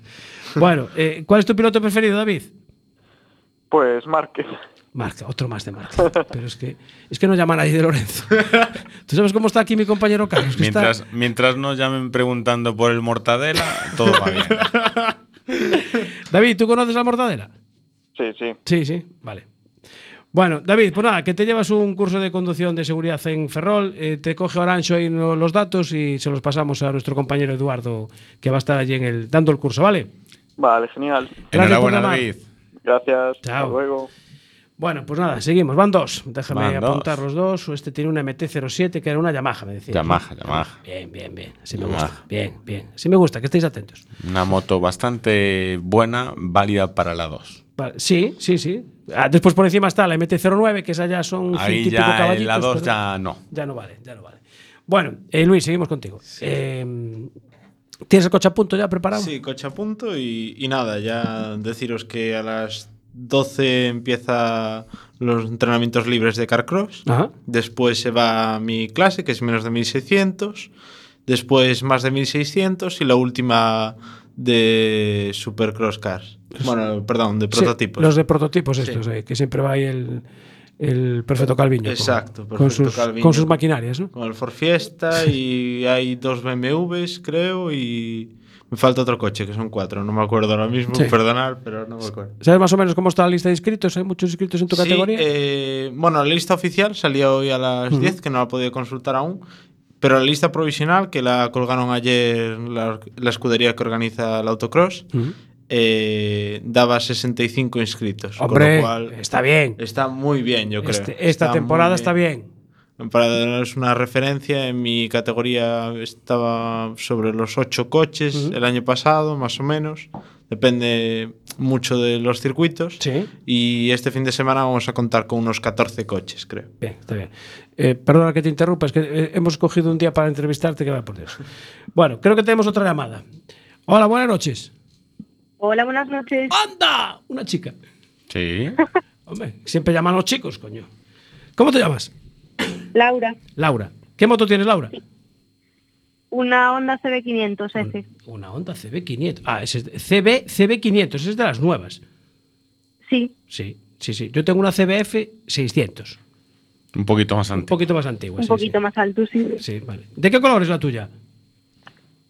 Bueno, eh, ¿cuál es tu piloto preferido, David? Pues Márquez. Marca, otro más de marca. Pero es que, es que no llama a nadie de Lorenzo. ¿Tú sabes cómo está aquí mi compañero Carlos? Que está- Mientras, mientras no llamen preguntando por el mortadela, todo va bien. David, ¿tú conoces la mortadela? Sí, sí. Sí, sí, vale. Bueno, David, pues nada, que te llevas un curso de conducción de seguridad en Ferrol, eh, te coge Orancho ahí los datos y se los pasamos a nuestro compañero Eduardo, que va a estar allí en el, dando el curso, ¿vale? Vale, genial. Gracias Enhorabuena. David. Gracias. Chao. Hasta luego. Bueno, pues nada, seguimos. Van dos. Déjame Van dos. apuntar los dos. Este tiene una MT-07 que era una Yamaha, me decía. Yamaha, Yamaha. Bien, bien, bien. Así me Yamaha. gusta. Bien, bien. Así me gusta, que estéis atentos. Una moto bastante buena, válida para la 2. Vale, Sí, sí, sí. Ah, después por encima está la MT-09, que esa ya son Ahí 100 y pico ya en caballitos. la 2 pero ya no. Ya no vale, ya no vale. Bueno, eh, Luis, seguimos contigo. Eh, ¿Tienes el coche a punto ya preparado? Sí, coche a punto y, y nada, ya deciros que a las 12 empieza los entrenamientos libres de Carcross. Ajá. Después se va a mi clase, que es menos de 1600. Después más de 1600 y la última de Supercross Cars. Bueno, perdón, de Sí, prototipos. los de prototipos Sí. estos, eh, que siempre va ahí el, el perfecto Calviño. con- Exacto, con, perfecto sus, Calviño. con sus maquinarias, ¿no? Con el Ford Fiesta y hay dos BMWs, creo, y me falta otro coche, que son cuatro. No me acuerdo ahora mismo, Sí. perdonar, pero no me acuerdo. ¿Sabes más o menos cómo está la lista de inscritos? ¿Hay muchos inscritos en tu Sí, categoría? eh, bueno, la lista oficial salía hoy a las Ujú. 10, que no la he podido consultar aún. Pero la lista provisional, que la colgaron ayer la, la escudería que organiza el autocross, Ujú. eh, daba 65 inscritos. con Hombre, lo cual está bien. Está muy bien, yo creo. Este- esta muy temporada está bien. Para daros una referencia, en mi categoría estaba sobre los 8 coches el año pasado, más o menos. Depende mucho de los circuitos. Y este fin de semana vamos a contar con unos 14 coches, creo. Bien, está bien. Eh, perdona que te interrumpa, es que eh, hemos cogido un día para entrevistarte que va por Dios. Bueno, creo que tenemos otra llamada. Hola, buenas noches. Hola, buenas noches. ¡Anda! Una chica. Sí. Hombre, siempre llaman los chicos, coño. ¿Cómo te llamas? Laura, Laura. ¿Qué moto tienes, Laura? una Honda CB500 F. Una Honda CB500. Ah, ese es de- CB, CB500, esa es de las nuevas. Sí. Sí, sí, sí. Yo tengo una CBF 600. Un poquito más Un antiguo. poquito más antigua. un sí, poquito más alto, sí. sí. Sí, vale. ¿De qué color es la tuya?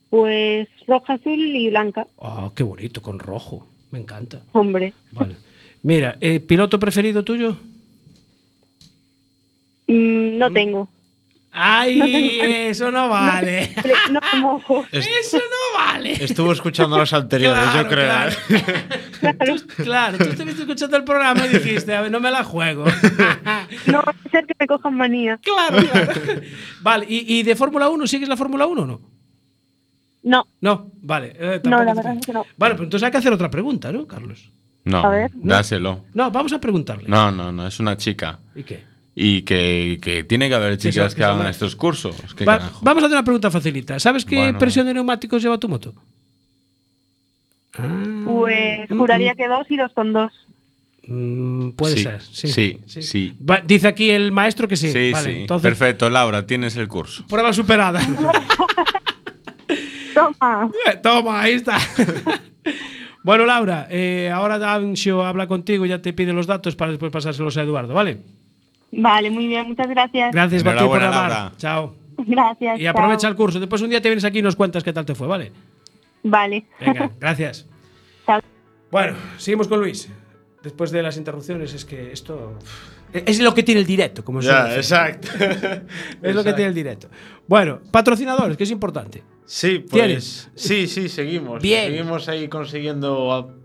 Pues roja, azul y blanca. Oh, qué bonito, con rojo. Me encanta. Hombre. Vale. Mira, eh, ¿piloto preferido tuyo? Mm, no tengo. ¡Ay! No tengo- eso no vale. No mojo. Eso no vale. Estuvo escuchando los anteriores, Claro, yo creo. claro. ¿eh? Tú- claro, tú estuviste escuchando el programa y dijiste, a ver, no me la juego. No, va a ser que me cojan manía. Claro, claro. Vale, ¿y, y de Fórmula 1 sigues la Fórmula 1 o no? No. No, vale. eh, No, la verdad es que no. Vale, pues entonces hay que hacer otra pregunta, ¿no, Carlos? No, A ver. dáselo. No, vamos a preguntarle. No, no, no, es una chica. ¿Y qué? Y que, que tiene que haber chicas que hagan estos cursos. ¿Qué Va- carajo? vamos a hacer una pregunta facilita. ¿Sabes qué Bueno. presión de neumáticos lleva tu moto? Pues juraría que dos y dos con dos. Mm, puede Sí, ser. Sí, sí, sí. Va- dice aquí el maestro que sí. Sí, vale, sí. entonces, Perfecto, Laura, tienes el curso. prueba superada. Toma. Eh, Toma, ahí está. bueno, Laura, eh, ahora Dancio habla contigo y ya te pide los datos para después pasárselos a Eduardo, ¿vale? Vale, muy bien, muchas gracias. Gracias, Martín, por llamar. Laura. Chao. Gracias. Y aprovecha chao. el curso. Después un día te vienes aquí y nos cuentas qué tal te fue, ¿vale? Vale. Venga, gracias. Chao. Bueno, seguimos con Luis. Después de las interrupciones, es que esto. Es lo que tiene el directo, como se Ya, dice. exacto. Es lo que tiene el directo. Bueno, patrocinadores, que es importante. Sí, pues. ¿Tienes? Sí, sí, seguimos. Bien. Seguimos ahí consiguiendo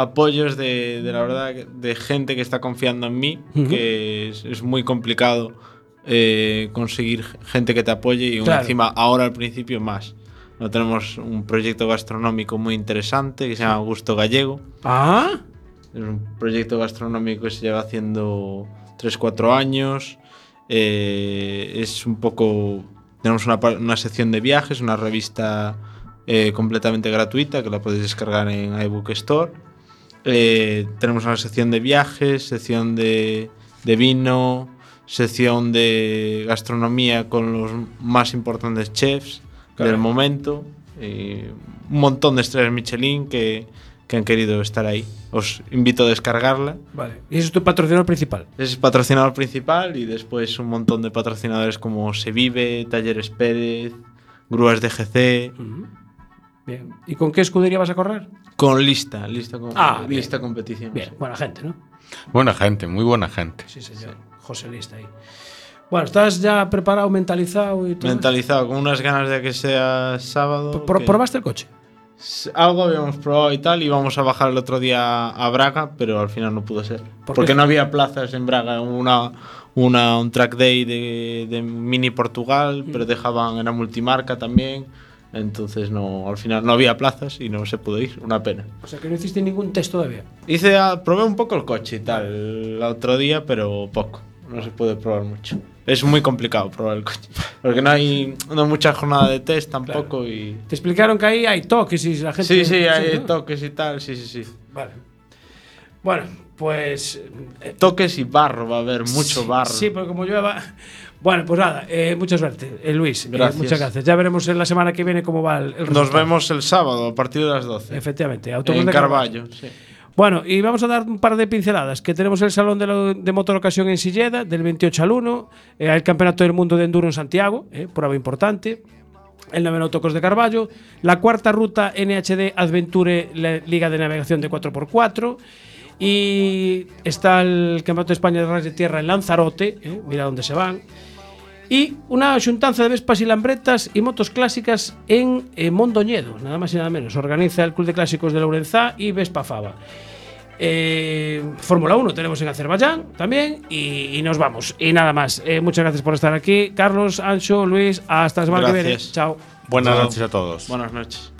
apoyos de, de la verdad de gente que está confiando en mí, Ujú. que es, es muy complicado eh, conseguir gente que te apoye y Claro. encima ahora al principio más. No tenemos un proyecto gastronómico muy interesante que se llama Gusto Gallego. Ah, Es un proyecto gastronómico que se lleva haciendo 3-4 años. Eh, es un poco. Tenemos una, una sección de viajes, una revista eh, completamente gratuita que la podéis descargar en iBook Store. Eh, tenemos una sección de viajes, sección de, de vino, sección de gastronomía con los más importantes chefs Claro. del momento. eh, un montón de estrellas Michelin que, que han querido estar ahí. Os invito a descargarla. vale. Y ese es tu patrocinador principal. Es patrocinador principal y después un montón de patrocinadores como Se Vive, Talleres Pérez, Grúas DGC, Bien. ¿Y con qué escudería vas a correr? con lista, lista, con, Ah, bien. lista competición. Bien, buena gente, ¿no? Buena gente, muy buena gente. Sí, señor. José Lista ahí. Bueno, ¿estás ya preparado, mentalizado y todo? Mentalizado, con unas ganas de que sea sábado. Pro- que- ¿Probaste el coche? Algo habíamos probado y tal, íbamos a bajar el otro día a Braga, pero al final no pudo ser. ¿Por porque no había plazas en Braga, una, una un track day de, de Mini Portugal, Mm. pero dejaban, era multimarca también, entonces no, al final no había plazas y no se pudo ir, una pena. O sea, que no hiciste ningún test todavía. Hice, a- probé un poco el coche y tal el otro día, pero poco, no se puede probar mucho. Es muy complicado probar el coche, porque no hay, no hay mucha jornada de test tampoco y... Te explicaron que ahí hay toques y la gente. Sí, sí, hay ¿no? toques y tal, sí, sí, sí. Vale. Bueno, Pues. eh, Toques y barro, va a haber mucho sí, barro. Sí, porque como llueva. Bueno, pues nada, eh, mucha suerte, eh, Luis. Eh, Gracias. muchas gracias. Ya veremos en la semana que viene cómo va el, el Nos vemos el sábado a partir de las 12. Efectivamente, autobús en de Carballo. sí. Bueno, y vamos a dar un par de pinceladas, que tenemos el Salón de, lo- de Motor Ocasión en Silleda, del 28 al 1, eh, el Campeonato del Mundo de Enduro en Santiago, prueba importante, el noveno Tocos de Carballo, la cuarta ruta NHD Adventure la Liga de Navegación de 4x4, y está el Campeonato de España de Rally de Tierra en Lanzarote, mira dónde se van, y una xuntanza de Vespas y Lambretas y motos clásicas en eh, Mondoñedo, nada más y nada menos. Organiza el Club de Clásicos de Lourenzá y Vespa Fava. Eh, Fórmula 1 tenemos en Azerbaiyán también y, y nos vamos. Y nada más. Eh, muchas gracias por estar aquí. Carlos, Ancho, Luis, hasta la semana que viene. Gracias. Chao. Buenas Chao. noches a todos. Buenas noches.